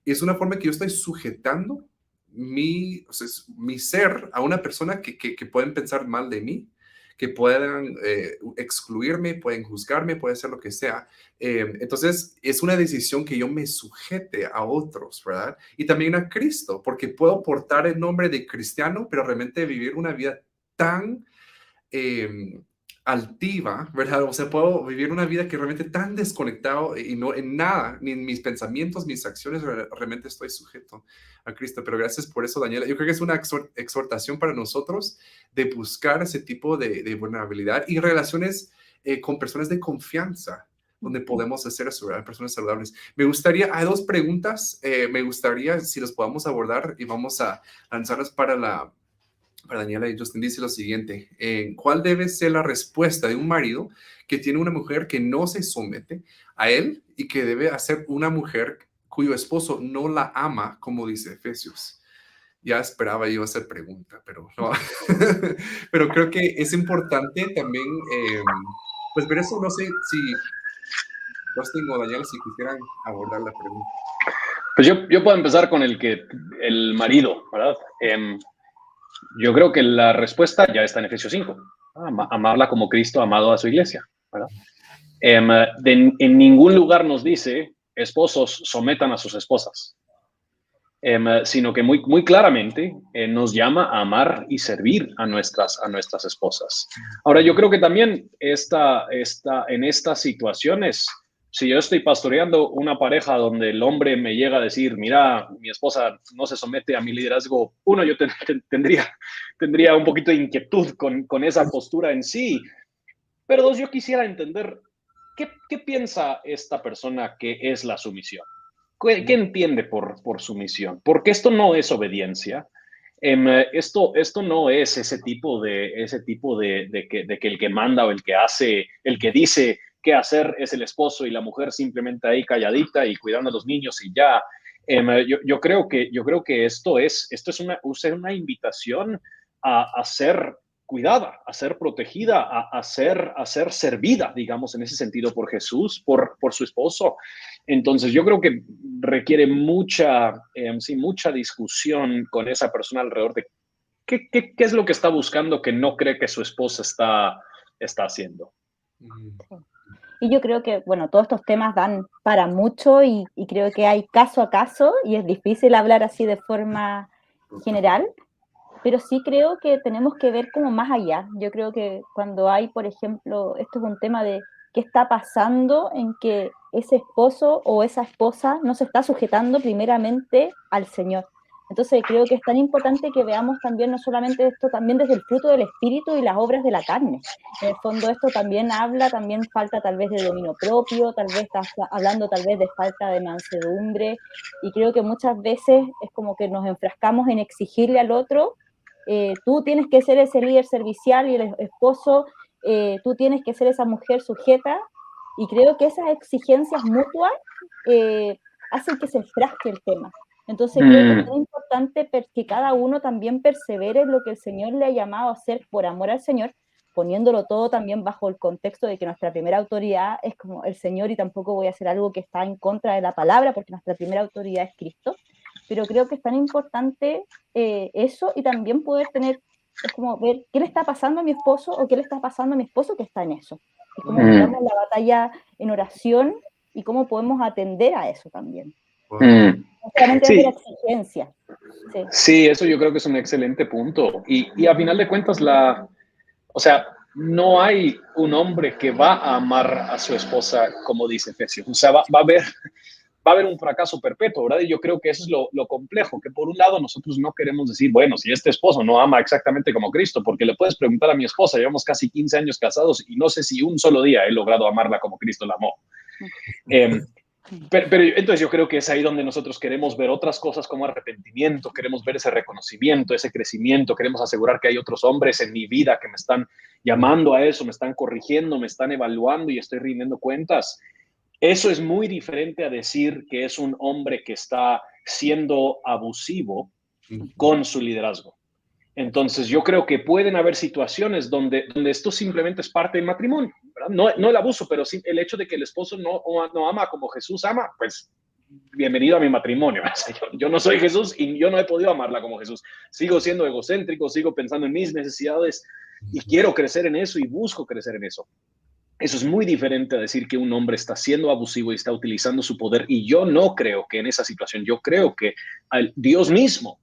[SPEAKER 1] Y es una forma que yo estoy sujetando mi, o sea, mi ser a una persona que, que, que pueden pensar mal de mí que puedan eh, excluirme, pueden juzgarme, puede ser lo que sea. Eh, entonces, es una decisión que yo me sujete a otros, ¿verdad? Y también a Cristo, porque puedo portar el nombre de cristiano, pero realmente vivir una vida tan... Eh, altiva, ¿verdad? O sea, puedo vivir una vida que realmente tan desconectado y no en nada, ni en mis pensamientos, mis acciones, realmente estoy sujeto a Cristo. Pero gracias por eso, Daniela. Yo creo que es una exhortación para nosotros de buscar ese tipo de, vulnerabilidad y relaciones eh, con personas de confianza, donde podemos hacer eso, ¿verdad? Personas saludables. Me gustaría, hay dos preguntas, eh, me gustaría si los podamos abordar y vamos a lanzarlas para la Daniela y Justin dice lo siguiente, ¿cuál debe ser la respuesta de un marido que tiene una mujer que no se somete a él y que debe hacer una mujer cuyo esposo no la ama, como dice Efesios? Ya esperaba yo hacer pregunta, pero no. pero creo que es importante también, em, pues ver eso, no sé si Justin o Daniela, si quisieran abordar la pregunta.
[SPEAKER 3] Pues yo, yo puedo empezar con el que el marido, ¿verdad? Eh, yo creo que la respuesta ya está en Efesios 5. amarla como Cristo amado a su iglesia. Em, en ningún lugar nos dice, esposos sometan a sus esposas, em, sino que muy, muy claramente eh, nos llama a amar y servir a nuestras, a nuestras esposas. Ahora, yo creo que también esta, esta, en estas situaciones si yo estoy pastoreando una pareja donde el hombre me llega a decir, mira, mi esposa no se somete a mi liderazgo, uno, yo tendría, tendría un poquito de inquietud con, con, esa postura en sí, pero dos, yo quisiera entender qué, qué piensa esta persona que es la sumisión. ¿Qué, qué entiende por, por sumisión? Porque esto no es obediencia. Em, esto, esto no es ese tipo de, ese tipo de, de, que, de que el que manda o el que hace, el que dice, qué hacer es el esposo y la mujer simplemente ahí calladita y cuidando a los niños y ya. Em, yo, creo que, yo creo que esto es, esto es una, una invitación a, ser cuidada, a ser protegida, a, ser, a ser servida, digamos, en ese sentido, por Jesús, por, por su esposo. Entonces, yo creo que requiere mucha, em, sí, mucha discusión con esa persona alrededor de qué, qué, qué, es lo que está buscando que no cree que su esposa está, está haciendo.
[SPEAKER 2] Y yo creo que, bueno, todos estos temas dan para mucho y, creo que hay caso a caso y es difícil hablar así de forma general, pero sí creo que tenemos que ver como más allá. Yo creo que cuando hay, por ejemplo, esto es un tema de qué está pasando en que ese esposo o esa esposa no se está sujetando primeramente al Señor. Entonces creo que es tan importante que veamos también no solamente esto, también desde el fruto del espíritu y las obras de la carne. En el fondo esto también habla, también falta tal vez de dominio propio, tal vez está hablando tal vez de falta de mansedumbre y creo que muchas veces es como que nos enfrascamos en exigirle al otro, eh, tú tienes que ser ese líder servicial y el esposo, eh, tú tienes que ser esa mujer sujeta y creo que esas exigencias mutuas eh, hacen que se frasque el tema. Entonces creo que es mm. muy importante que cada uno también persevere en lo que el Señor le ha llamado a hacer por amor al Señor, poniéndolo todo también bajo el contexto de que nuestra primera autoridad es como el Señor y tampoco voy a hacer algo que está en contra de la palabra porque nuestra primera autoridad es Cristo. Pero creo que es tan importante eh, eso y también poder tener, es como ver qué le está pasando a mi esposo o qué le está pasando a mi esposo que está en eso. Y cómo mm. la batalla en oración y cómo podemos atender a eso también. Mm.
[SPEAKER 3] Sí. exigencia. Sí. eso yo creo que es un excelente punto. Y, y a final de cuentas, la, o sea, no hay un hombre que va a amar a su esposa como dice Efesios. O sea, va, va a haber va a haber un fracaso perpetuo, ¿verdad? Y yo creo que eso es lo, lo, complejo, que por un lado nosotros no queremos decir, bueno, si este esposo no ama exactamente como Cristo, porque le puedes preguntar a mi esposa, llevamos casi 15 años casados y no sé si un solo día he logrado amarla como Cristo la amó. Eh, pero, entonces yo creo que es ahí donde nosotros queremos ver otras cosas como arrepentimiento, queremos ver ese reconocimiento, ese crecimiento, queremos asegurar que hay otros hombres en mi vida que me están llamando a eso, me están corrigiendo, me están evaluando y estoy rindiendo cuentas. Eso es muy diferente a decir que es un hombre que está siendo abusivo con su liderazgo. Entonces yo creo que pueden haber situaciones donde, donde esto simplemente es parte del matrimonio. No, no el abuso, pero sí el hecho de que el esposo no, no ama como Jesús ama, pues bienvenido a mi matrimonio. Yo, no soy Jesús y yo no he podido amarla como Jesús. Sigo siendo egocéntrico, sigo pensando en mis necesidades y quiero crecer en eso y busco crecer en eso. Eso es muy diferente a decir que un hombre está siendo abusivo y está utilizando su poder. Y yo no creo que en esa situación, yo creo que Dios mismo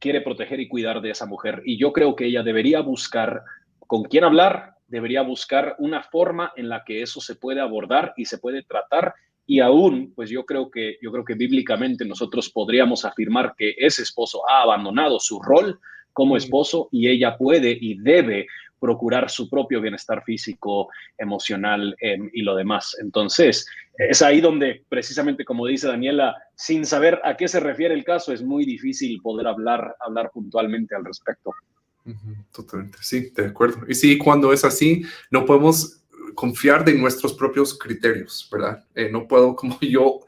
[SPEAKER 3] quiere proteger y cuidar de esa mujer. Y yo creo que ella debería buscar con quién hablar, debería buscar una forma en la que eso se puede abordar y se puede tratar y aún, pues yo creo que yo creo que bíblicamente nosotros podríamos afirmar que ese esposo ha abandonado su rol como esposo y ella puede y debe procurar su propio bienestar físico, emocional em, y lo demás. Entonces, es ahí donde precisamente como dice Daniela, sin saber a qué se refiere el caso, es muy difícil poder hablar, hablar puntualmente al respecto.
[SPEAKER 1] Totalmente, sí, de acuerdo. Y sí, cuando es así, no podemos confiar de nuestros propios criterios, ¿verdad? Eh, no puedo como yo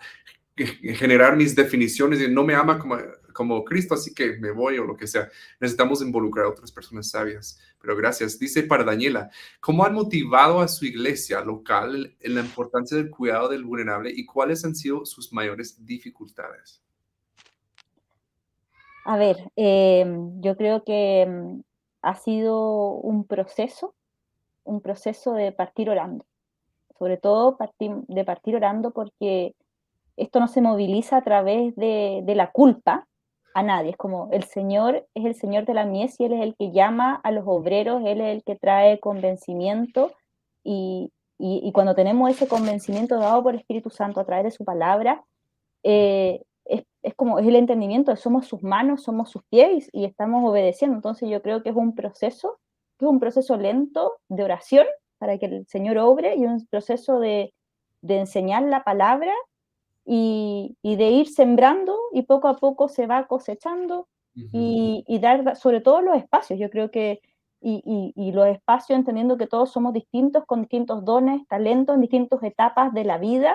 [SPEAKER 1] generar mis definiciones y no me ama como, como Cristo, así que me voy o lo que sea. Necesitamos involucrar a otras personas sabias. Pero gracias. Dice para Daniela, ¿cómo han motivado a su iglesia local en la importancia del cuidado del vulnerable y cuáles han sido sus mayores dificultades?
[SPEAKER 2] A ver, em, yo creo que em, ha sido un proceso, un proceso de partir orando. Sobre todo de partir orando porque esto no se moviliza a través de, la culpa a nadie. Es como el Señor es el Señor de la mies y Él es el que llama a los obreros, Él es el que trae convencimiento y, cuando tenemos ese convencimiento dado por el Espíritu Santo a través de su palabra, eh, es, como es el entendimiento somos sus manos, somos sus pies y estamos obedeciendo. Entonces yo creo que es un proceso, es un proceso lento de oración para que el Señor obre y un proceso de, de enseñar la palabra y, de ir sembrando y poco a poco se va cosechando y, dar sobre todo los espacios. Yo creo que, y, y, los espacios entendiendo que todos somos distintos, con distintos dones, talentos en distintas etapas de la vida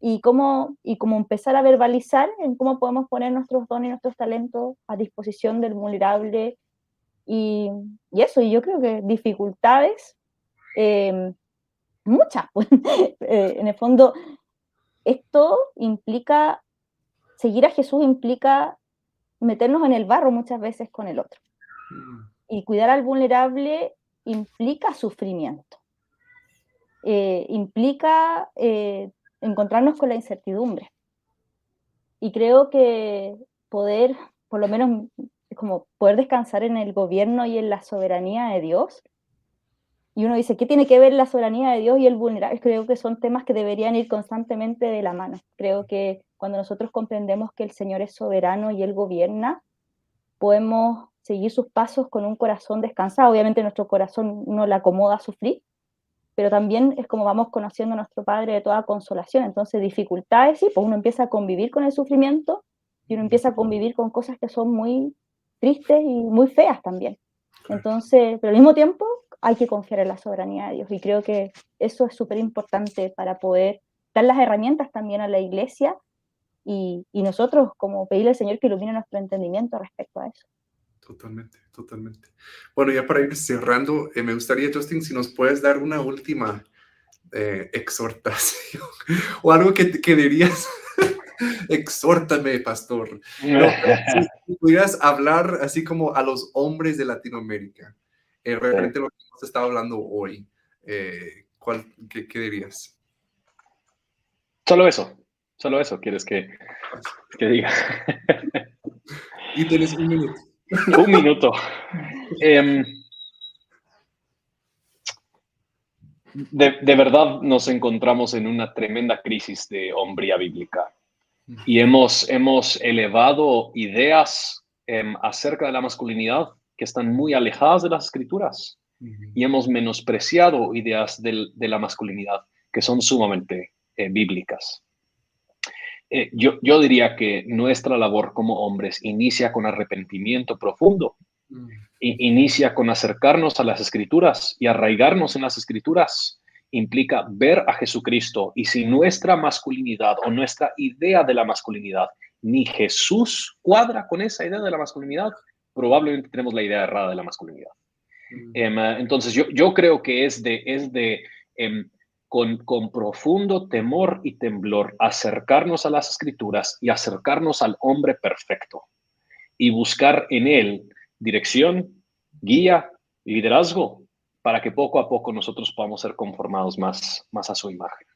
[SPEAKER 2] y cómo, y cómo empezar a verbalizar en cómo podemos poner nuestros dones y nuestros talentos a disposición del vulnerable. Y, y eso, y yo creo que dificultades, eh, muchas, pues, eh, en el fondo esto implica, seguir a Jesús implica meternos en el barro muchas veces con el otro. Mm. Y cuidar al vulnerable implica sufrimiento, eh, implica eh, encontrarnos con la incertidumbre. Y creo que poder, por lo menos, como poder descansar en el gobierno y en la soberanía de Dios, y uno dice, ¿qué tiene que ver la soberanía de Dios y el vulnerable? Creo que son temas que deberían ir constantemente de la mano. Creo que cuando nosotros comprendemos que el Señor es soberano y Él gobierna, podemos seguir sus pasos con un corazón descansado. Obviamente nuestro corazón no le acomoda a sufrir, pero también es como vamos conociendo a nuestro Padre de toda consolación. Entonces, dificultades, sí, pues uno empieza a convivir con el sufrimiento y uno empieza a convivir con cosas que son muy tristes y muy feas también. Entonces, pero al mismo tiempo hay que confiar en la soberanía de Dios y creo que eso es súper importante para poder dar las herramientas también a la iglesia y, y nosotros como pedirle al Señor que ilumine nuestro entendimiento respecto a eso.
[SPEAKER 1] Totalmente, totalmente. Bueno, ya para ir cerrando, eh, me gustaría, Justin, si nos puedes dar una última eh, exhortación o algo que, que dirías. Exhórtame, pastor. si, pudieras hablar así como a los hombres de Latinoamérica, eh, referente a lo que hemos estado hablando hoy, eh, ¿cuál, qué, qué, dirías?
[SPEAKER 3] Solo eso, solo eso quieres que, que diga.
[SPEAKER 1] y tienes un minuto.
[SPEAKER 3] Un minuto. Eh, de, de, verdad nos encontramos en una tremenda crisis de hombría bíblica y hemos, hemos elevado ideas eh, acerca de la masculinidad que están muy alejadas de las escrituras y hemos menospreciado ideas del, de la masculinidad que son sumamente eh, bíblicas. Eh, yo, yo, diría que nuestra labor como hombres inicia con arrepentimiento profundo, inicia con acercarnos a las escrituras y arraigarnos en las escrituras. Implica ver a Jesucristo y si nuestra masculinidad o nuestra idea de la masculinidad ni Jesús cuadra con esa idea de la masculinidad, probablemente tenemos la idea errada de la masculinidad. Mm. Eh, entonces yo, yo creo que es de, es de eh, con, con, profundo temor y temblor acercarnos a las escrituras y acercarnos al hombre perfecto y buscar en él dirección, guía y liderazgo para que poco a poco nosotros podamos ser conformados más, más a su imagen.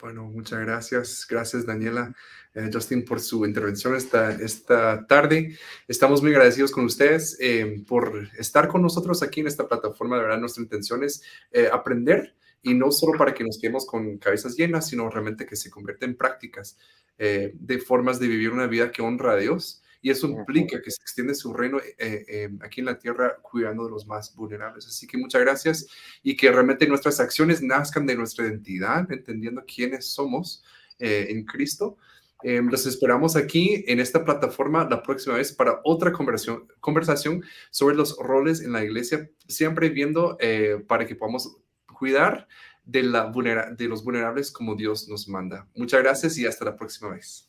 [SPEAKER 1] Bueno, muchas gracias. Gracias, Daniela, eh, Justin, por su intervención esta, esta tarde. Estamos muy agradecidos con ustedes eh, por estar con nosotros aquí en esta plataforma. De verdad, nuestra intención es eh, aprender y no solo para que nos quedemos con cabezas llenas, sino realmente que se convierta en prácticas de formas de vivir una vida que honra a Dios. Y eso implica que se extiende su reino eh, eh, aquí en la tierra cuidando de los más vulnerables. Así que muchas gracias y que realmente nuestras acciones nazcan de nuestra identidad, entendiendo quiénes somos en Cristo. los esperamos aquí en esta plataforma la próxima vez para otra conversación, conversación sobre los roles en la iglesia, siempre viendo para que podamos cuidar de, la de los vulnerables como Dios nos manda. Muchas gracias y hasta la próxima vez.